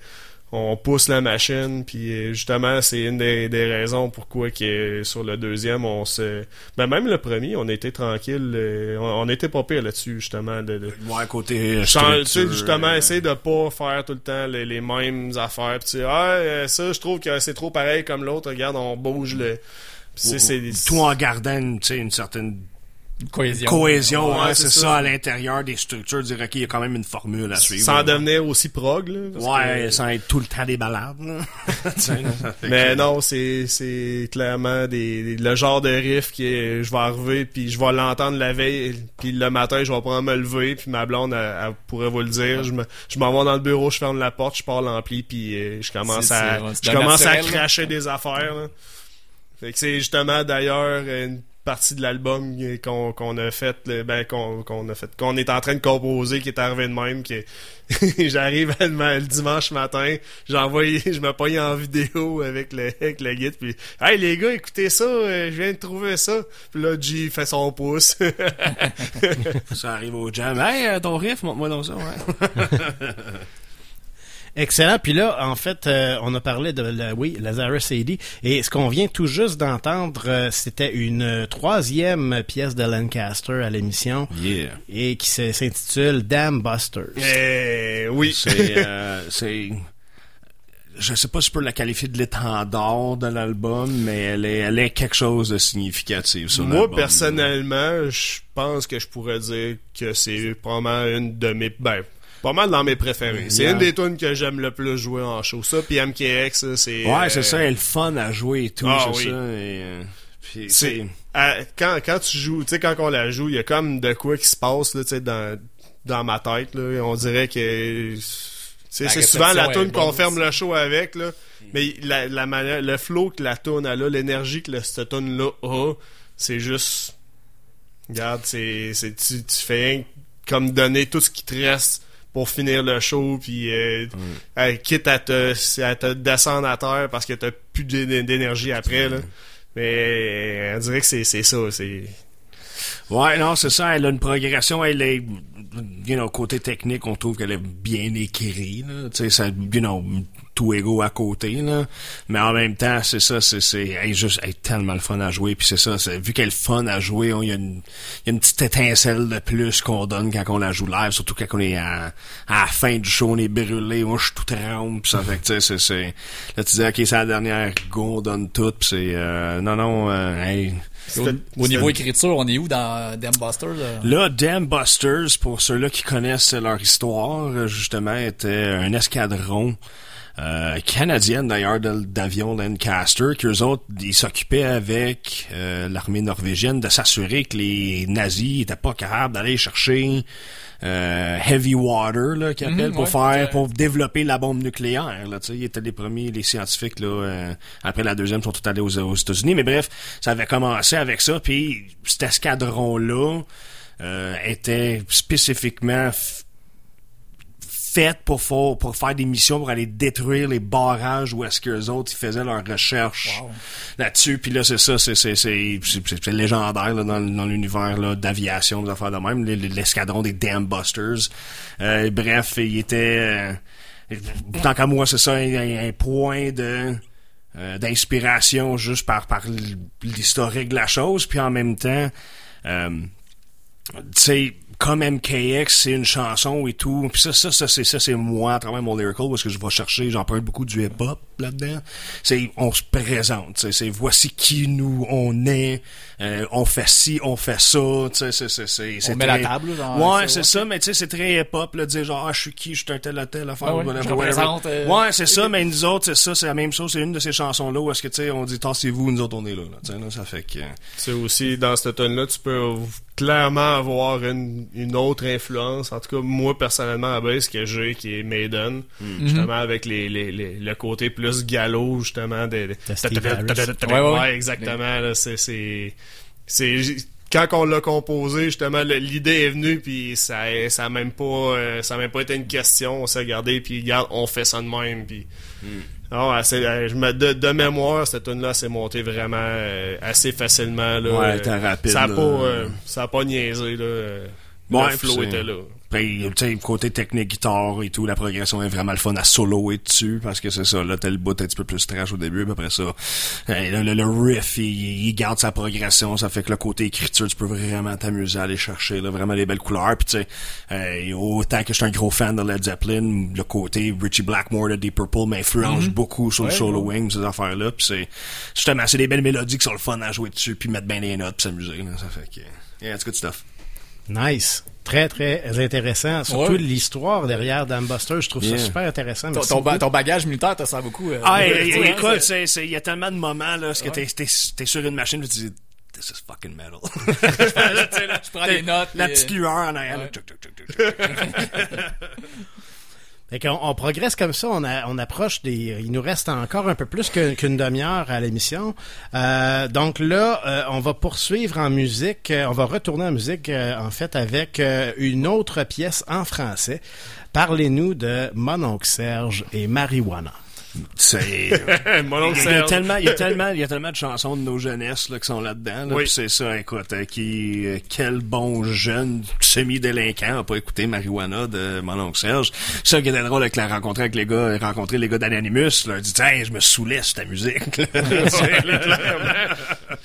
on pousse la machine, puis euh, justement, c'est une des, des raisons pourquoi que euh, sur le deuxième, on se... Ben, même le premier, on était tranquille, euh, on, on était pas pire là-dessus, justement, de... de ouais côté structure, justement, essayer de pas faire tout le temps les, les mêmes affaires. Puis ah, ça, je trouve que c'est trop pareil comme l'autre. Regarde, on bouge le. Puis c'est- c'est- tout en gardant une, tu sais, une certaine cohésion. cohésion Ouais, ouais, c'est ça. ça. à l'intérieur des structures dire ok il y a quand même une formule à suivre sans là. devenir aussi prog, là. ouais que- sans être tout le temps des balades Mais non, c'est c'est clairement des, des- le genre de riff qui est, je vais arriver puis je vais l'entendre la veille puis le matin je vais pouvoir me lever puis ma blonde elle, elle pourrait vous le dire je me je m'en vais dans le bureau je ferme la porte je pars l'ampli puis euh, je commence à je commence à là. cracher des affaires là. fait que c'est justement d'ailleurs une partie de l'album qu'on qu'on a fait ben qu'on a fait qu'on est en train de composer qui est arrivé de même que j'arrive le, dimanche matin j'envoie je me pogne en vidéo avec le avec le guide puis hey les gars écoutez ça euh, je viens de trouver ça puis là G fait son pouce. Ça arrive au jam hey euh, ton riff montre-moi donc ça ouais Excellent. Puis là, en fait, euh, on a parlé de la, oui, Lazarus AD. Et ce qu'on vient tout juste d'entendre, euh, c'était une troisième pièce de Lancaster à l'émission. Yeah. Et qui s'intitule Damn Busters. Eh, oui. C'est, euh, c'est, je sais pas si je peux la qualifier de l'étendard de l'album, mais elle est, elle est quelque chose de significatif sur Moi, personnellement, je pense que je pourrais dire que c'est probablement une de mes... Ben, pas mal dans mes préférés. C'est Yeah. une des tunes que j'aime le plus jouer en show. Ça, puis MKX, c'est... Ouais, euh, c'est ça, elle est le fun à jouer et tout, Ah c'est oui. ça. Et, euh, puis, c'est à- quand quand tu joues tu sais quand on la joue il y a comme de quoi qui se passe là tu sais dans dans ma tête là on dirait que c'est souvent la tune qu'on ferme le show avec là mais la, la manière le flow que la tune a là l'énergie que le, cette tune là a c'est juste regarde c'est c'est tu, tu fais rien comme donner tout ce qui te reste pour finir le show puis euh, euh, quitte à te à te descendre à terre parce que t'as plus d'é- d'énergie après là mais on dirait que c'est c'est ça c'est Ouais, non, c'est ça. Elle a une progression. Elle est, you know, côté technique, on trouve qu'elle est bien écrite. Tu sais, ça, you know, tout égaux à côté. Là. Mais en même temps, c'est ça. C'est, c'est, elle est juste, elle est tellement le fun à jouer. Puis c'est ça. C'est, vu qu'elle est fun à jouer, on- il y, a une- il y a une petite étincelle de plus qu'on donne quand on la joue live. Surtout quand on est à, à la fin du show, on est brûlé. Moi, je suis tout trempe. Puis ça fait que, tu sais, c'est, c'est, là, tu dis, ok, c'est la dernière go, on donne tout. Puis c'est, euh, non, non, euh, hey, Au, au niveau écriture, on est où dans Damn Buster? Là? Là, Dam Busters, pour ceux-là qui connaissent leur histoire, euh, justement, était un escadron euh, canadien d'ailleurs d'avions Lancaster, qu'eux autres, ils s'occupaient avec euh, l'armée norvégienne de s'assurer que les nazis étaient pas capables d'aller chercher euh, heavy water, là, qu'ils Mhm, appellent, pour ouais, faire, pour développer la bombe nucléaire, là, tu sais. Ils étaient les premiers, les scientifiques, là, euh, après la deuxième, sont tous allés aux, aux États-Unis. Mais bref, ça avait commencé avec ça, puis cet escadron-là, euh, était spécifiquement faite pour, faire- pour faire des missions pour aller détruire les barrages où est-ce qu'eux autres ils faisaient leurs recherches là-dessus. Puis là c'est ça c'est c'est c'est légendaire là, dans, dans l'univers là d'aviation des affaires de même. L'escadron des Dam Busters. Euh, bref il était euh, tant qu'à moi c'est ça un, un point de euh, d'inspiration juste par l'historique de la chose. Puis en même temps euh, tu sais, comme MKX, c'est une chanson et tout. Puis ça, ça, ça, c'est ça, c'est moi à travers mon lyrical parce que je vais chercher, j'emprunte beaucoup du hip-hop là-dedans. C'est, on se présente. C'est voici qui nous on est. euh, on fait ci, on fait ça. Tu sais, c'est, c'est, c'est, c'est met la table, genre, Ouais, c'est ouais. ça. Mais tu sais, c'est très hip-hop là, de dire genre, ah, je suis qui, je suis un tel, à tel affaire. Ah ouais, whatever, je représente, whatever. euh, Ouais, c'est ça. Mais nous autres, c'est ça, c'est la même chose. C'est une de ces chansons là où est-ce que tu sais, on dit tassez-vous, nous autres on est là. là. Tu sais, là, ça fait que. C'est aussi dans cette tonne là tu peux clairement avoir une, une autre influence. En tout cas, moi personnellement à base que j'ai qui est Maiden, Mhm. justement avec les, les, les- le côté plus galop justement des Harris. Ouais, Ouais, ouais, ouais. exactement là, c'est c'est quand on l'a composé justement l'idée est venue puis ça ça a même pas euh, ça a même pas été une question on s'est regardé puis regarde on fait ça de même puis non, assez- euh, je me, de, de mémoire, cette tune là s'est montée vraiment euh, assez facilement. Là, Ouais, Euh, rapide, Ça a là. pas, euh, ça a pas niaisé. Là, le flow était là. Puis, tu sais, côté technique, guitare et tout, la progression est vraiment le fun à soloer dessus, parce que c'est ça, là, t'as le bout un petit peu plus trash au début, puis après ça, le, le riff, il, il garde sa progression, ça fait que le côté écriture, tu peux vraiment t'amuser à aller chercher, là, vraiment les belles couleurs, puis tu sais, euh, autant que je suis un gros fan de Led Zeppelin, le côté Richie Blackmore de Deep Purple m'influence Mhm. beaucoup sur le Ouais, soloing, ces affaires-là, puis c'est, justement, c'est des belles mélodies qui sont le fun à jouer dessus, puis mettre bien les notes, puis s'amuser, là, ça fait que, yeah, it's good stuff. Nice. Très, très intéressant. Surtout Ouais. l'histoire derrière Dam Buster. Je trouve Yeah. ça super intéressant. Ton, ton, ba- ton bagage militaire te sert beaucoup. euh, Ah, écoute, il y a tellement de moments, là, parce que t'es, t'es sur une machine, tu te dis, this is fucking metal. je prends les notes. La petite lueur en arrière, Fait qu'on on progresse comme ça, on, a- on approche des. Il nous reste encore un peu plus qu'une demi-heure à l'émission. Euh, donc là, euh, on va poursuivre en musique. euh, on va retourner en musique, en fait, avec une autre pièce en français. Parlez-nous de Mon oncle Serge et Marijuana. Mon il, y a tellement, il y a tellement, il y a tellement de chansons de nos jeunesses là, qui sont là-dedans. Là, Oui. C'est ça, écoute, euh, qui, euh, quel bon jeune semi-délinquant a pas écouté Marijuana de mon oncle Serge. C'est ça qui était drôle avec la rencontre avec les gars, rencontrer les gars d'Anonymous, leur dit, hey, je me saoulais sur ta musique. là. Là.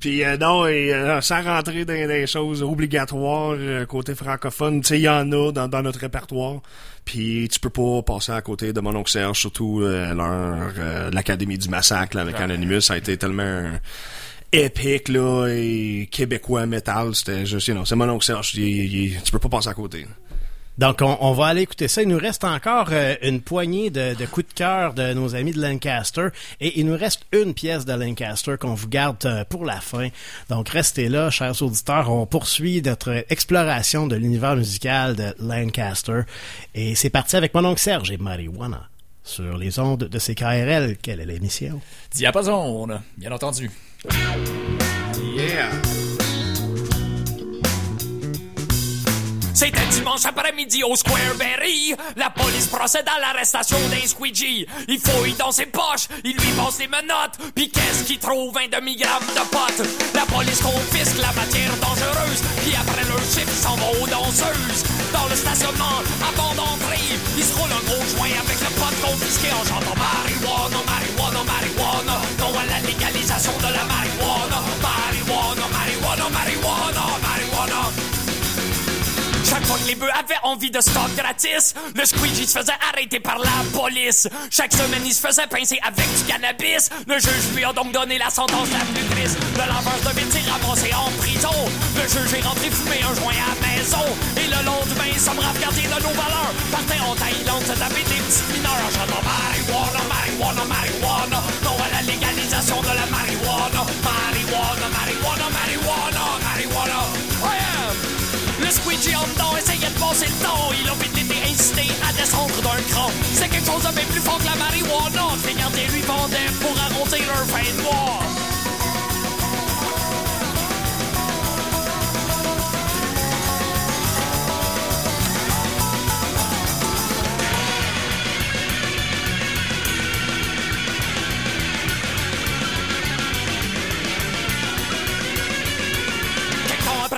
Puis euh, non, et, euh, sans rentrer dans, dans des choses obligatoires euh, côté francophone, tu sais, il y en a dans, dans notre répertoire. Puis tu peux pas passer à côté de mon oncle Serge, surtout euh, leur euh, l'Académie du Massacre là, avec Anonymous, ça a été tellement épique là et québécois métal, c'était juste, you know, c'est mon oncle Serge, il- il- tu peux pas passer à côté. Donc, on, on va aller écouter ça. Il nous reste encore euh, une poignée de, de coups de cœur de nos amis de Lancaster. Et il nous reste une pièce de Lancaster qu'on vous garde euh, pour la fin. Donc, restez là, chers auditeurs. On poursuit notre exploration de l'univers musical de Lancaster. Et c'est parti avec mon oncle Serge et Marijuana sur les ondes de CKRL. Quelle est l'émission? Diapason, bien entendu. Yeah! C'était dimanche après-midi au Square Berry. La police procède à l'arrestation d'un squeegee. Il fouille dans ses poches, il lui passe les menottes. Puis qu'est-ce qu'il trouve? Un demi-gramme de potes. La police confisque la matière dangereuse. Puis après leur chiffre, s'en vont aux danseuses. Dans le stationnement, avant d'entrer, il se roule un gros joint avec le pote confisqué en chantant marijuana, les bœufs avaient envie de stock gratis, le squeegee se faisait arrêter par la police. Chaque semaine, il se faisait pincer avec du cannabis. Le juge lui a donc donné la sentence la plus triste. Le laveur devait s'y ramasser en prison. Le juge est rentré fumer un joint à la maison. Et le lendemain, sommes regardé de nos valeurs. Partait en Thaïlande se taper des petits mineurs en chantant marijuana, marijuana, marijuana. Non à la légalisation de la. Marijuana, marijuana, Le squeegee en dedans essayait de passer le temps. Il a vite été incité à descendre d'un cran. C'est quelque chose de bien plus fort que la marijuana. Gardiens lui vendaient pour arrondir leur fin de mois.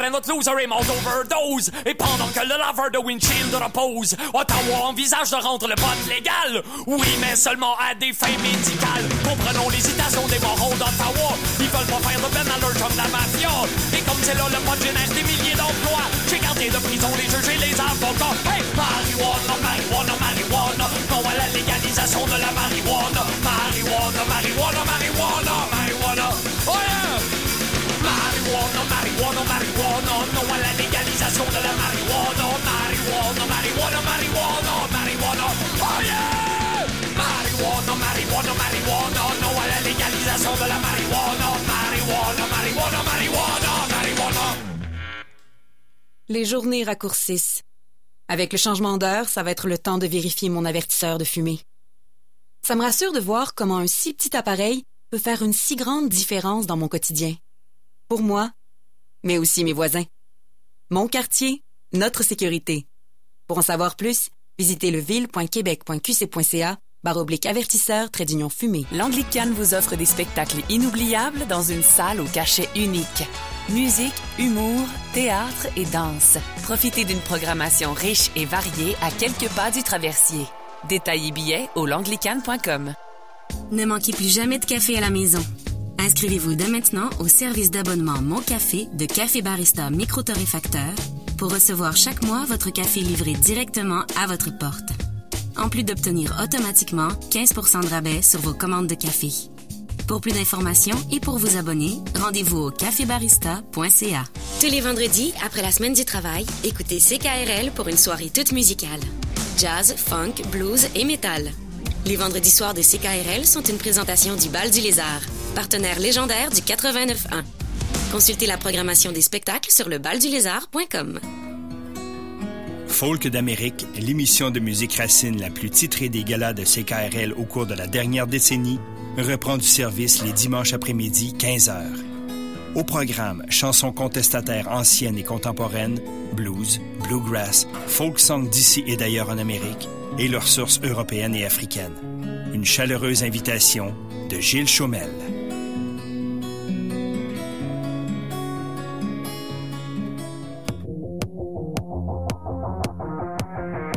Notre loser est mort d'overdose. Et pendant que le laveur de windshield repose Ottawa envisage de rendre le pot légal. Oui mais seulement à des fins médicales. Comprenons l'hésitation des morons d'Ottawa Ils veulent pas faire de chum de la mafia. Et comme c'est là le pot génère des milliers d'emplois J'ai gardé de prison les juges et les avocats. Hey marijuana, marijuana, marijuana. Non à la légalisation de la marijuana. Marijuana, marijuana, marijuana, marijuana Les journées raccourcissent. Avec le changement d'heure, ça va être le temps de vérifier mon avertisseur de fumée. Ça me rassure de voir comment un si petit appareil peut faire une si grande différence dans mon quotidien. Pour moi, mais aussi mes voisins. Mon quartier, notre sécurité. Pour en savoir plus, visitez leville.québec.qc.ca barre oblique avertisseur trait d'union fumée. L'Anglicane vous offre des spectacles inoubliables dans une salle au cachet unique. Musique, humour, théâtre et danse. Profitez d'une programmation riche et variée à quelques pas du traversier. Détails et billets au langlicane.com. Ne manquez plus jamais de café à la maison. Inscrivez-vous dès maintenant au service d'abonnement Mon Café de Café Barista Micro-Torréfacteur pour recevoir chaque mois votre café livré directement à votre porte. En plus d'obtenir automatiquement 15 de rabais sur vos commandes de café. Pour plus d'informations et pour vous abonner, rendez-vous au cafébarista.ca. Tous les vendredis, après la semaine du travail, écoutez CKRL pour une soirée toute musicale. Jazz, funk, blues et métal. Les vendredis soirs de CKRL sont une présentation du Bal du Lézard, partenaire légendaire du 89.1. Consultez la programmation des spectacles sur lebaldulézard.com. Folk d'Amérique, l'émission de musique racine la plus titrée des galas de CKRL au cours de la dernière décennie, reprend du service les dimanches après-midi 15h. Au programme, chansons contestataires anciennes et contemporaines, blues, bluegrass, folk song d'ici et d'ailleurs en Amérique, et leurs sources européennes et africaines. une chaleureuse invitation de Gilles Chaumel.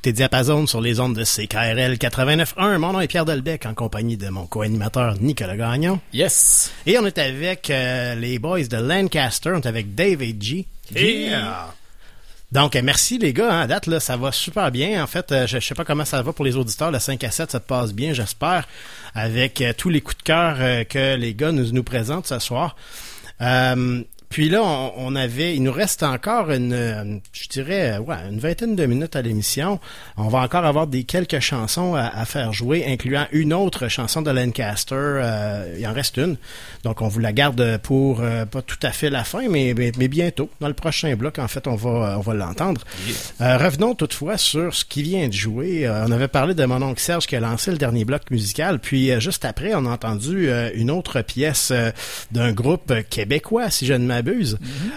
écoutez Diapason sur les ondes de CKRL 89.1. Mon nom est Pierre Delbecq en compagnie de mon co-animateur Nicolas Gagnon. Yes. Et on est avec euh, les boys de Lancaster. On est avec Dave et G. Yeah. Donc, euh, merci les gars. Hein, à date, là, ça va super bien. En fait, euh, je, je sais pas comment ça va pour les auditeurs. Le 5 à 7, ça passe bien, j'espère, avec euh, tous les coups de cœur que les gars nous, nous présentent ce soir. Euh, puis là, on, on avait, il nous reste encore une, je dirais, ouais, une vingtaine de minutes à l'émission. On va encore avoir des quelques chansons à, à faire jouer, incluant une autre chanson de Lancaster. Euh, il en reste une, donc on vous la garde pour euh, pas tout à fait la fin, mais, mais, mais bientôt dans le prochain bloc. En fait, on va, on va l'entendre. Euh, revenons toutefois sur ce qui vient de jouer. Euh, on avait parlé de mon oncle Serge qui a lancé le dernier bloc musical, puis euh, juste après, on a entendu euh, une autre pièce euh, d'un groupe québécois, si je ne m'abuse.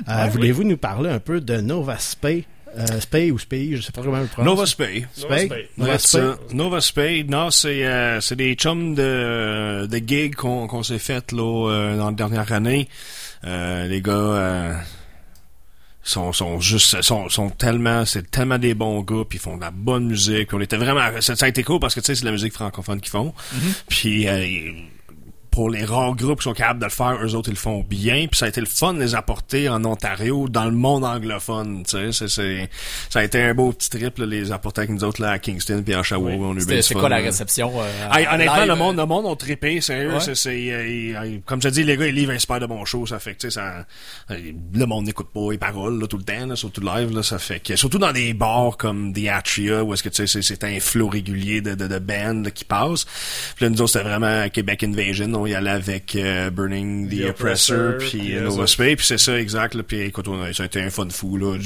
Euh, Ouais, Voulez-vous nous parler un peu de Nova Spay? Euh, Spay ou Spay, je sais pas comment le prononcer. Nova Spay. Spay. Nova Spay. ça. Nova Spade, non, c'est euh, c'est des chums de, de gigs qu'on qu'on s'est fait là, euh, dans la dernière année. Euh, les gars euh, sont, sont juste sont, sont tellement c'est tellement des bons gars puis ils font de la bonne musique. Puis on était vraiment ça, ça a été cool parce que tu sais c'est de la musique francophone qu'ils font. Puis euh, pour les rares groupes qui sont capables de le faire, eux autres, ils le font bien. Puis ça a été le fun de les apporter en Ontario, dans le monde anglophone. Tu sais, c'est, c'est- ça a été un beau petit trip, là, les apporter avec nous autres là, à Kingston puis à Oshawa. On a eu c'est quoi la là. réception? euh, Hey, honnêtement, live, le monde, le monde ont trippé, sérieux. Ouais. C'est, c'est, euh, euh, comme je te dis, les gars, ils livrent un de bons shows. Ça fait que, tu sais, ça, euh, le monde n'écoute pas les paroles, là, tout le temps, là, surtout live, là. Ça fait que, surtout dans des bars comme The Atria, où est-ce que, tu sais, c'est, c'est un flow régulier de, de, de band, là, qui passe. Puis là, nous autres, c'était vraiment Québec Invasion. On y allait avec euh, Burning the, The Oppressor, Oppressor, puis euh, Nova autres. Spay, puis c'est ça, exact, là. Puis écoute, on a- ça a été un fun fou, là.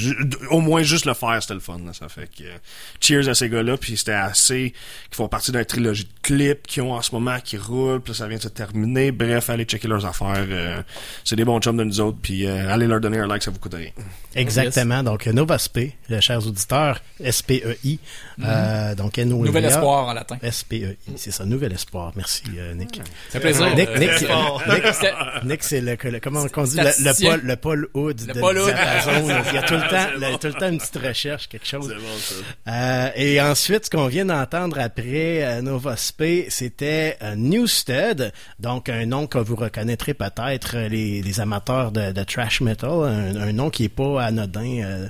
Au moins, juste le faire, c'était le fun, là. Ça fait que, euh, cheers à ces gars-là, puis c'était assez, qui font partie d'une trilogie de clips qui ont en ce moment, qui roulent, puis là, ça vient de se terminer. Bref, allez checker leurs affaires. euh, c'est des bons chums de nous autres, puis euh, allez leur donner un like, ça vous coûte rien. Exactement. Donc, Nova Spay, les chers auditeurs, S-P-E-I. Euh, donc, n o Nouvel espoir en latin. S-P-E-I. C'est ça, Nouvel Espoir. Merci, euh, Nick. Ça fait plaisir. Nick, Euh, Nick, c'est fort. Nick, C'était- Nick, c'est le, le- comment on dit, le. Paul, le Paul Hood Le de Paul Hood. Il y a tout le temps, tout le temps une petite recherche, quelque chose. Euh, et ensuite, ce qu'on vient d'entendre après euh, Nova Spay, c'était euh, Newstead, donc un nom que vous reconnaîtrez peut-être euh, les, les amateurs de, de trash metal, un, un nom qui est pas anodin.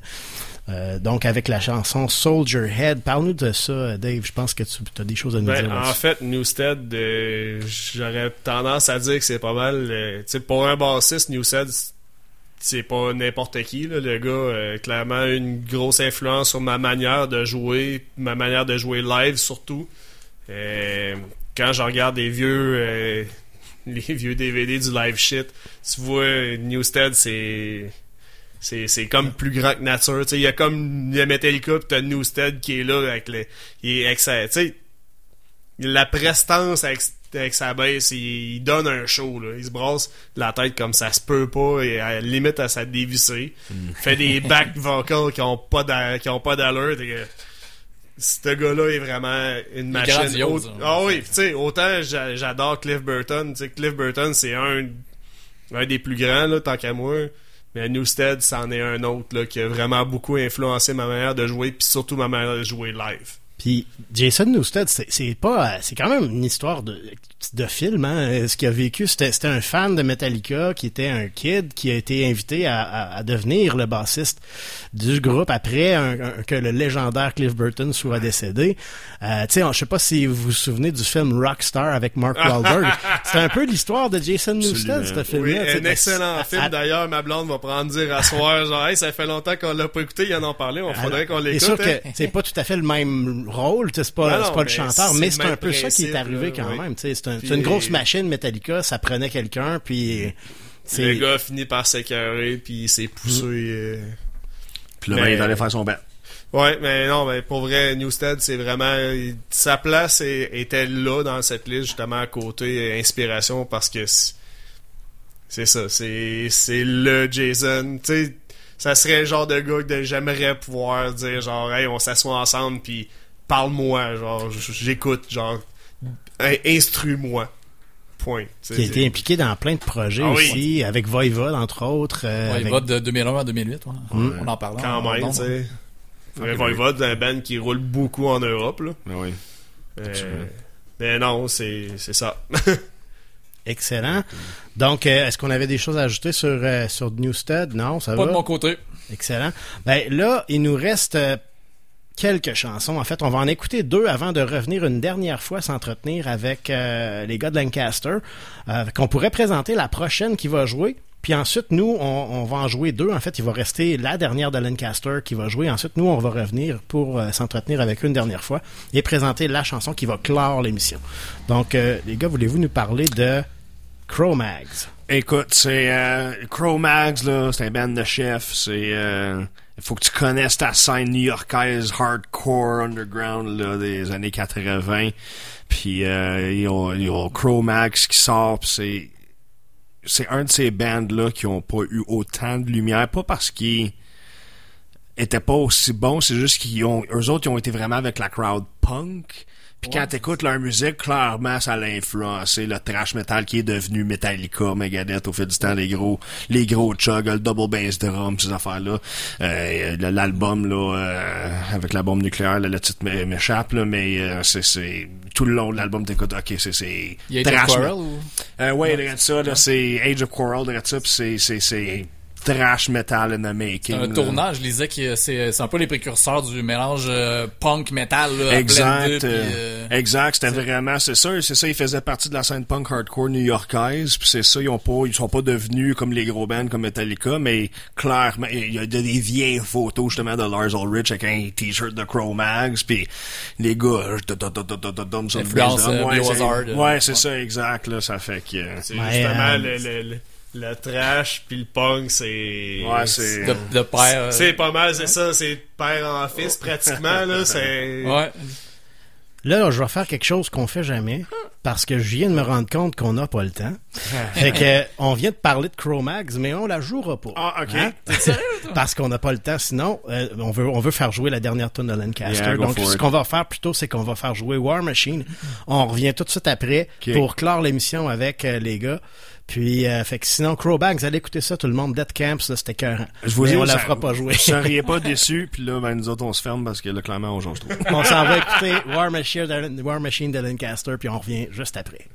Euh, donc avec la chanson Soldier Head, parle-nous de ça, Dave. Je pense que tu as des choses à nous Ben, dire. en fait, Newstead, euh, j'aurais tendance à dire que c'est pas mal. euh, pour un bassiste, Newstead, c'est pas n'importe qui. Là, le gars, euh, clairement, une grosse influence sur ma manière de jouer, ma manière de jouer live surtout. Quand je regarde des vieux, les vieux DVD du live shit, tu vois, Newstead, c'est. C'est, c'est comme plus grand que nature. Tu sais, Il y a comme le Metallica, pis t'as Newstead qui est là avec, le, il est avec sa- tu sais, la prestance avec, avec sa baisse, il, il donne un show. Là. Il se brasse la tête comme ça se peut pas et à limite à sa dévisser. fait des back vocals qui ont pas d'allure. Ce gars-là est vraiment une machine. grandiose, hein. Ah oui, tu sais, autant j'a- j'adore Cliff Burton. Cliff Burton, c'est un, un des plus grands, là, tant qu'à moi. Mais Newstead, c'en est un autre qui a vraiment beaucoup influencé ma manière de jouer, puis surtout ma manière de jouer live. Puis Jason Newsted, c'est c'est pas, c'est quand même une histoire de, de film. Hein. Ce qu'il a vécu, c'était un fan de Metallica qui était un kid qui a été invité à, à- à devenir le bassiste du groupe après un- un- que le légendaire Cliff Burton soit décédé. Euh, tu sais, je sais pas si vous vous souvenez du film Rockstar avec Mark Wahlberg. c'est un peu l'histoire de Jason Newsted, ce Oui, film-là. sais, un excellent film. D'ailleurs, ma blonde va prendre dire à soir, genre, hey, ça fait longtemps qu'on l'a pas écouté, il en ont parlé, on faudrait qu'on C'est l'écoute. sûr que hein. c'est pas tout à fait le même rôle, tu sais, c'est pas, Non, pas le chanteur, mais le c'est un peu ça qui est arrivé là, quand oui. même. C'est un- une grosse machine Metallica, ça prenait quelqu'un, puis c'est Le gars finit par s'écœurer, puis il s'est poussé. euh, Puis là, mais- ben, il est allé faire son bat. Ouais, mais non, mais pour vrai, Newstead, c'est vraiment sa place est- était là dans cette liste justement à côté inspiration parce que c'est c'est ça, c'est c'est le Jason, tu sais, ça serait le genre de gars que j'aimerais pouvoir dire genre hey, on s'assoit ensemble puis parle-moi, genre j'écoute, genre in- instrue-moi. Point. Qui a été impliqué dans plein de projets Ah oui. aussi, avec Voivod, entre autres. euh, avec- va de 2001 à 2008. ouais. Mm. On en parle. Quand on- même, tu sais. Un Voivode, un band qui roule beaucoup en Europe. Là. Ben oui. Euh, mais non, c'est c'est ça. Excellent. Donc, euh, est-ce qu'on avait des choses à ajouter sur, euh, sur Newstead? Non, ça Pas va? de mon côté. Excellent. Ben là, il nous reste euh, quelques chansons. En fait, on va en écouter deux avant de revenir une dernière fois s'entretenir avec euh, les gars de Lancaster, euh, qu'on pourrait présenter la prochaine qui va jouer. Puis ensuite, nous, on, va en jouer deux. En fait, il va rester la dernière de Lancaster qui va jouer. Ensuite, nous, on va revenir pour euh, s'entretenir avec une dernière fois et présenter la chanson qui va clore l'émission. Donc, les gars, voulez-vous nous parler de Cro-Mags? Écoute, c'est Cro-Mags, là, c'est un band de chef. C'est. Faut que tu connaisses ta scène new-yorkaise hardcore underground là, des années 80. Puis euh, ils ont, ils ont Cro-Mags qui sort, c'est. C'est un de ces bands-là qui ont pas eu autant de lumière, pas parce qu'ils étaient pas aussi bons, c'est juste qu'ils ont. Eux autres, ils ont été vraiment avec la crowd punk. Puis quand t'écoutes leur musique, clairement, ça l'a influencé le trash metal qui est devenu Metallica, Megadeth au fil du temps, les gros, les gros chugs, le double bass drum, ces affaires-là. Euh, L'album, là, euh, avec la bombe nucléaire, là, le titre m'é- m'échappe, là, mais euh, c'est, tout le long de l'album, t'écoutes, ok, c'est, c'est, Il y a été trash Quarrel ou- Euh, ouais, regarde ça, là, c'est Age of Quarrel, regarde ça, pis c'est, c'est, c'est trash metal in the making. Un là. tournage, je lisais que c'est c'est un peu les précurseurs du mélange euh, punk metal là, Exact, euh, euh, exact, c'était vraiment, c'est ça, c'est ça, ils faisaient partie de la scène punk hardcore new-yorkaise, puis c'est ça, ils ont pas, ils sont pas devenus comme les gros bands comme Metallica, mais clairement, il y a des vieilles photos justement de Lars Ulrich avec un t-shirt de Cro-Mags, puis les gars, euh, euh, ouais, c'est- euh, ça, exact, là, ça fait que... C'est justement euh, le, le, trash puis le punk, c'est. Ouais, c'est- de, de père. euh, C'est pas mal, c'est ça, c'est père en fils pratiquement, là, c'est. Ouais. Là, je vais faire quelque chose qu'on fait jamais parce que je viens de me rendre compte qu'on n'a pas le temps. fait que on vient de parler de Cro-Mags, mais on la jouera pas. Ah, ok. Hein? parce qu'on n'a pas le temps. Sinon, euh, on veut on veut faire jouer la dernière tune de Lancaster. Yeah, Donc, ce qu'on va faire plutôt, c'est qu'on va faire jouer War Machine. On revient tout de suite après pour clore l'émission avec euh, les gars. Puis, euh, fait que sinon, Cro-Mags, allez écouter ça, tout le monde. Dead Camps, là, c'était cœur. Je vous Mais dis, on la fera pas jouer. Vous seriez pas déçus, puis là, ben, nous autres, on se ferme parce que là, clairement, on change trop. on s'en va écouter War Machine, War Machine de Lancaster, puis on revient juste après.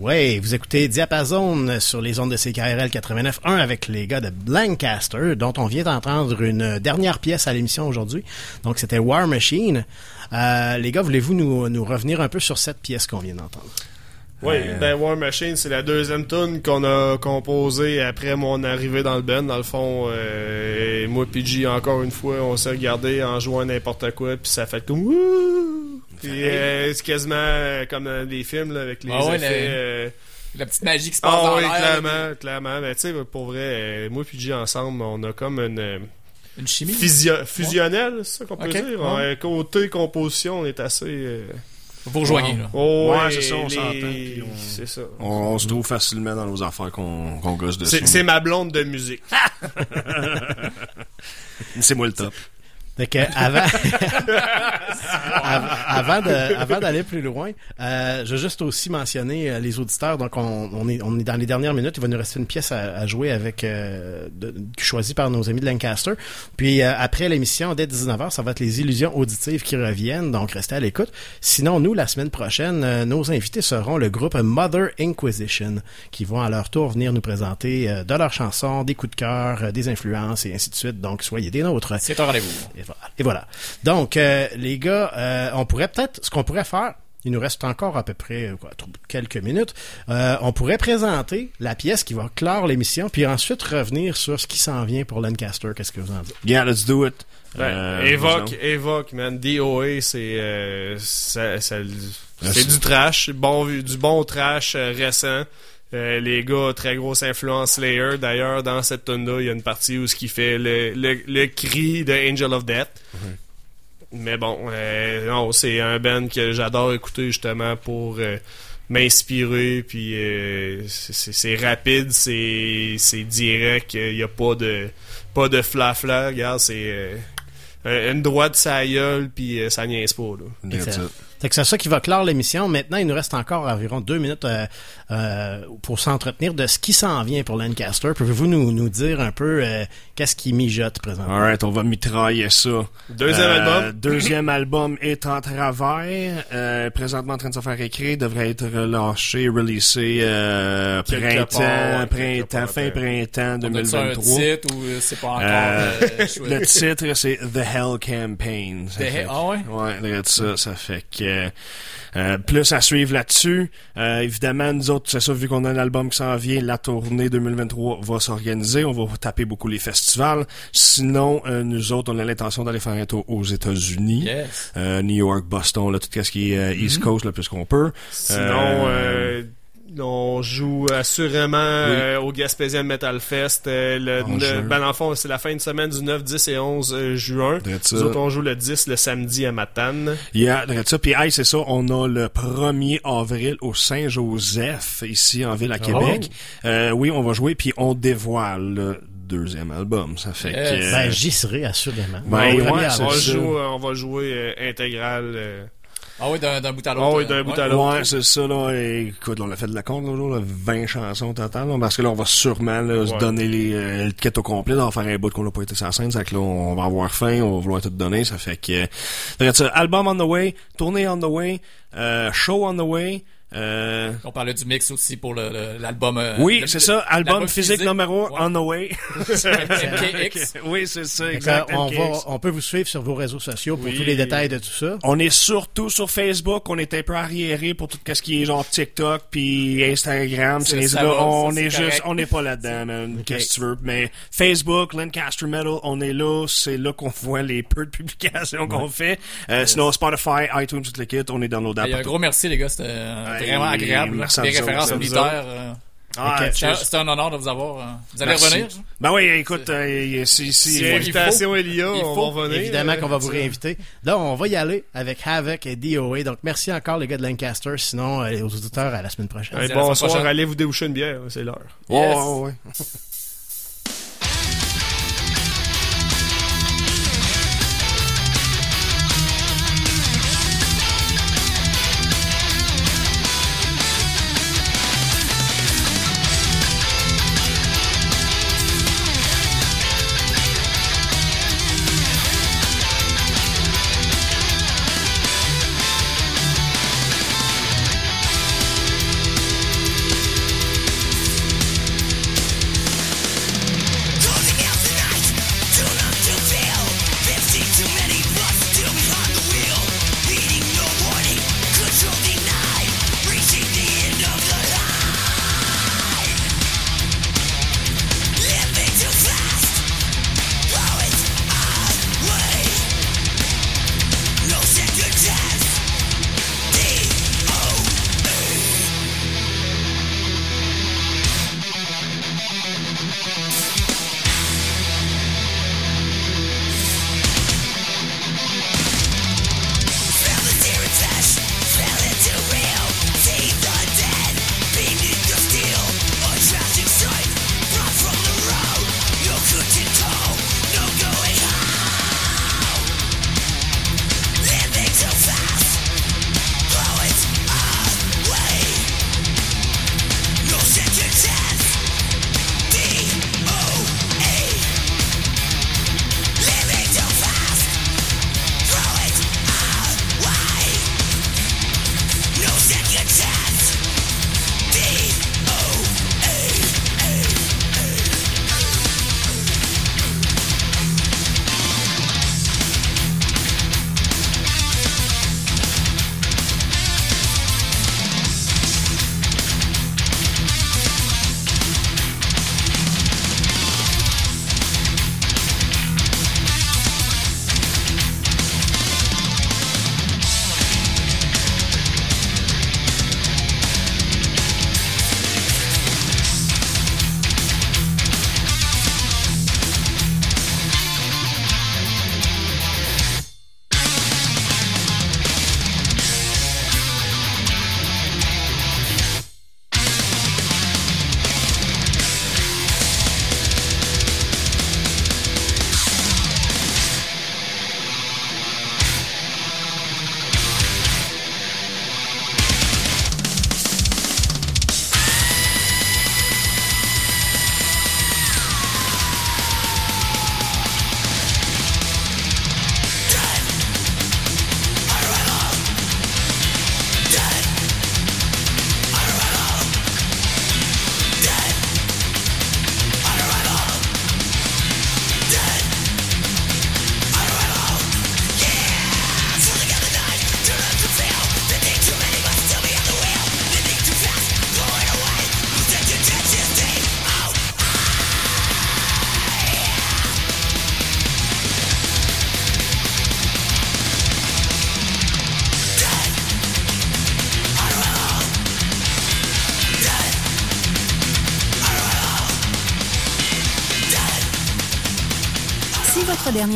Oui, vous écoutez Diapason sur les ondes de CKRL 89.1 avec les gars de Lancaster, dont on vient d'entendre une dernière pièce à l'émission aujourd'hui. Donc, c'était War Machine. Euh, les gars, voulez-vous nous, nous revenir un peu sur cette pièce qu'on vient d'entendre? Oui, Euh, ben War Machine, c'est la deuxième tune qu'on a composée après mon arrivée dans le band. Dans le fond, euh, et moi puis G, encore une fois, on s'est regardé en jouant n'importe quoi, puis ça fait comme! Puis euh, c'est quasiment euh, comme dans des films là, avec les Ah ouais, effets. le- euh, la petite magie qui se passe Ah dans oui, l'air. clairement, clairement. Mais tu sais, pour vrai, moi puis G ensemble, on a comme une... Une chimie? fusionnelle, c'est ça qu'on peut Ok, dire? ouais. Ouais, côté composition, on est assez... euh, Vous rejoignez, là. Oh, Ouais, ouais, c'est ça, on les- s'entend, on- C'est ça. On, on se trouve facilement dans nos affaires qu'on qu'on gosse dessus. C'est ma blonde de musique. C'est moi le top. Fait que avant, Av- avant de, avant d'aller plus loin, euh, je veux juste aussi mentionner euh, les auditeurs. Donc, on, on est, on est dans les dernières minutes. Il va nous rester une pièce à, à jouer avec, euh, de- choisie par nos amis de Lancaster. Puis euh, après l'émission, dès 19h, ça va être les illusions auditives qui reviennent. Donc, restez à l'écoute. Sinon, nous, la semaine prochaine, euh, nos invités seront le groupe Mother Inquisition, qui vont à leur tour venir nous présenter euh, de leurs chansons, des coups de cœur, euh, des influences et ainsi de suite. Donc, soyez des nôtres. C'est un rendez-vous. Et voilà. Et voilà. Donc, euh, les gars, euh, on pourrait peut-être, ce qu'on pourrait faire, il nous reste encore à peu près euh, quoi, quelques minutes, euh, on pourrait présenter la pièce qui va clore l'émission, puis ensuite revenir sur ce qui s'en vient pour Lancaster. Qu'est-ce que vous en dites? Yeah, let's do it. Ben, Euh, évoque, disons. évoque, man. DOA, c'est euh, c'est c'est- du trash, bon, du bon trash euh, récent. Euh, les gars, très grosse influence Slayer. D'ailleurs, dans cette tune là il y a une partie où ce qui fait le, le, le cri de Angel of Death. Mais bon, euh, non, c'est un band que j'adore écouter justement pour euh, m'inspirer. Puis c'est- rapide, c'est c'est direct. Il n'y a pas de pas de flafla. Regarde, c'est une droite sa gueule, puis ça niaise pas. Là. Que c'est ça qui va clore l'émission. Maintenant, il nous reste encore environ deux minutes euh, euh, pour s'entretenir de ce qui s'en vient pour Lancaster. Pouvez-vous nous, nous dire un peu euh, qu'est-ce qui mijote présentement? Alright, on va mitrailler ça. Deuxième Euh, album. Deuxième album est en travail. Euh, présentement en train de se faire écrire. Devrait être relâché, releasé euh, printemps, part, ouais, printemps, fin printemps On a-tu un 2023. titre ou c'est pas encore Euh, euh, le titre, c'est The Hell Campaign. Ah ouais? Ouais, regarde ça, ça fait que... euh, plus à suivre là-dessus. Euh, évidemment, nous autres, c'est ça, vu qu'on a un album qui s'en vient, la tournée 2023 va s'organiser. On va taper beaucoup les festivals. Sinon, euh, nous autres, on a l'intention d'aller faire un tour aux États-Unis. Yes. Euh, New York, Boston, là, tout ce qui est euh, East Coast, le plus qu'on peut. Sinon, Euh, euh, on joue assurément euh, au Gaspésian Metal Fest. euh, le, En le- juin. ben, dans le fond, c'est la fin de semaine du 9, 10 et 11 euh, juin. Nous autres, on joue le 10 le samedi à Matane. Yeah, ça. Puis, hey, c'est ça, on a le 1er avril au Saint-Joseph, ici en ville à Québec. Euh, oui, on va jouer, puis on dévoile le deuxième album. Ça fait Yes. que... Ben, j'y serai, assurément. Ben, ouais, on, avril. ça. joue, euh, on va jouer euh, intégral. Euh, Ah oui, d'un d'un bout à l'autre. Ah oui, euh, d'un bout à l'autre. Ouais, c'est ça, là. Et, écoute, on a fait de la compte, là, là, 20 chansons total, là, parce que là, on va sûrement, là, se donner les, euh, le quête au complet, là, on va faire un bout qu'on n'a pas été sur la scène, que là, on va avoir faim, on va vouloir tout donner, ça fait que, regarde ça, album on the way, tournée on the way, euh, show on the way, euh, On parlait du mix aussi pour le- le- l'album. euh, oui, c'est ça, album physique numéro on the way. MKX. oui, c'est ça, exact. on, va, on peut vous suivre sur vos réseaux sociaux pour Oui. tous les détails de tout ça. On est surtout sur Facebook, on est un peu arriéré pour tout ce qui est genre TikTok puis Instagram, là, va, on ça, est juste correct. on n'est pas là-dedans, man. Qu'est-ce que tu veux mais Facebook, Lancaster Metal, on est là, c'est là qu'on voit les peu de publications qu'on fait. Euh, sinon Spotify, iTunes, tout le kit, on est dans nos Il y a un dates. gros merci, les gars. C'était euh, vraiment agréable. là. merci à Des références militaires. euh, Ah, c'était- cheers. C'était un honneur de vous avoir. euh. Vous allez Merci. revenir? Ben oui, écoute, euh, si, si, Si invitation est liée, il on faut, va revenir. Évidemment qu'on va vous euh, réinviter. Là, on va y aller avec Havoc et DOA. Donc, merci encore, les gars de Lancaster. Sinon, euh, aux auditeurs, à la semaine prochaine. Hey, bonsoir, prochaine. allez vous déboucher une bière, c'est l'heure. Ouais, Yes. ouais, ouais.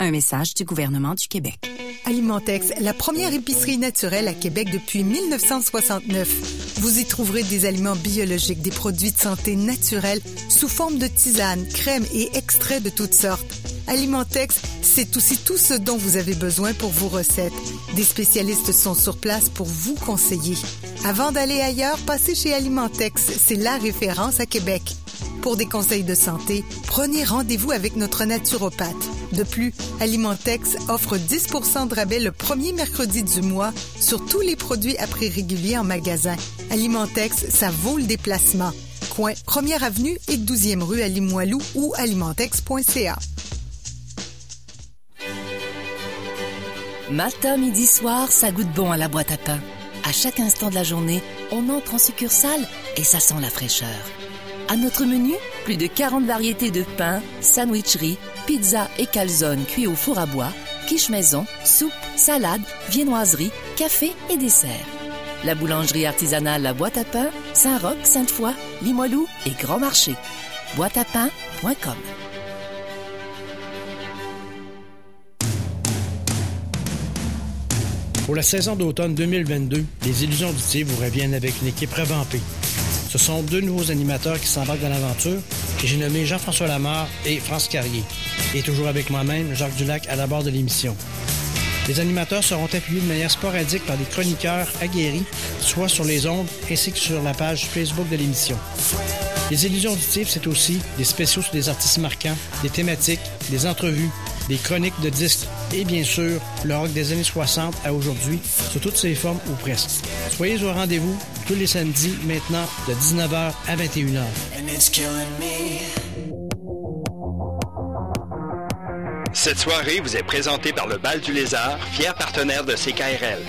Un message du gouvernement du Québec. Alimentex, la première épicerie naturelle à Québec depuis 1969. Vous y trouverez des aliments biologiques, des produits de santé naturels sous forme de tisanes, crèmes et extraits de toutes sortes. Alimentex, c'est aussi tout ce dont vous avez besoin pour vos recettes. Des spécialistes sont sur place pour vous conseiller. Avant d'aller ailleurs, passez chez Alimentex, c'est la référence à Québec. Pour des conseils de santé, prenez rendez-vous avec notre naturopathe. De plus, Alimentex offre 10% de rabais le premier mercredi du mois sur tous les produits à prix régulier en magasin. Alimentex, ça vaut le déplacement. Coin 1er avenue et 12e rue à Limoilou ou alimentex.ca. Matin, midi, soir, ça goûte bon à la boîte à pain. À chaque instant de la journée, on entre en succursale et ça sent la fraîcheur. À notre menu, plus de 40 variétés de pains, sandwicheries, pizzas et calzones cuits au four à bois, quiche maison, soupe, salade, viennoiserie, café et dessert. La boulangerie artisanale La Boîte à Pain, Saint-Roch, Sainte-Foy, Limoilou et Grand Marché. Boîteapain.com Pour la saison d'automne 2022, les Illusions auditives vous reviennent avec une équipe revampée. Ce sont deux nouveaux animateurs qui s'embarquent dans l'aventure et j'ai nommé Jean-François Lamar et France Carrier. Et toujours avec moi-même, Jacques Dulac à la barre de l'émission. Les animateurs seront appuyés de manière sporadique par des chroniqueurs aguerris, soit sur les ondes ainsi que sur la page Facebook de l'émission. Les illusions auditives, c'est aussi des spéciaux sur des artistes marquants, des thématiques, des entrevues, des chroniques de disques et bien sûr le rock des années 60 à aujourd'hui sous toutes ses formes ou presque. Soyez au rendez-vous tous les samedis maintenant de 19h à 21h. Cette soirée vous est présentée par le Bal du Lézard, fier partenaire de CKRL.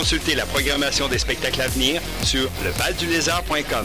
Consultez la programmation des spectacles à venir sur levaldulézard.com.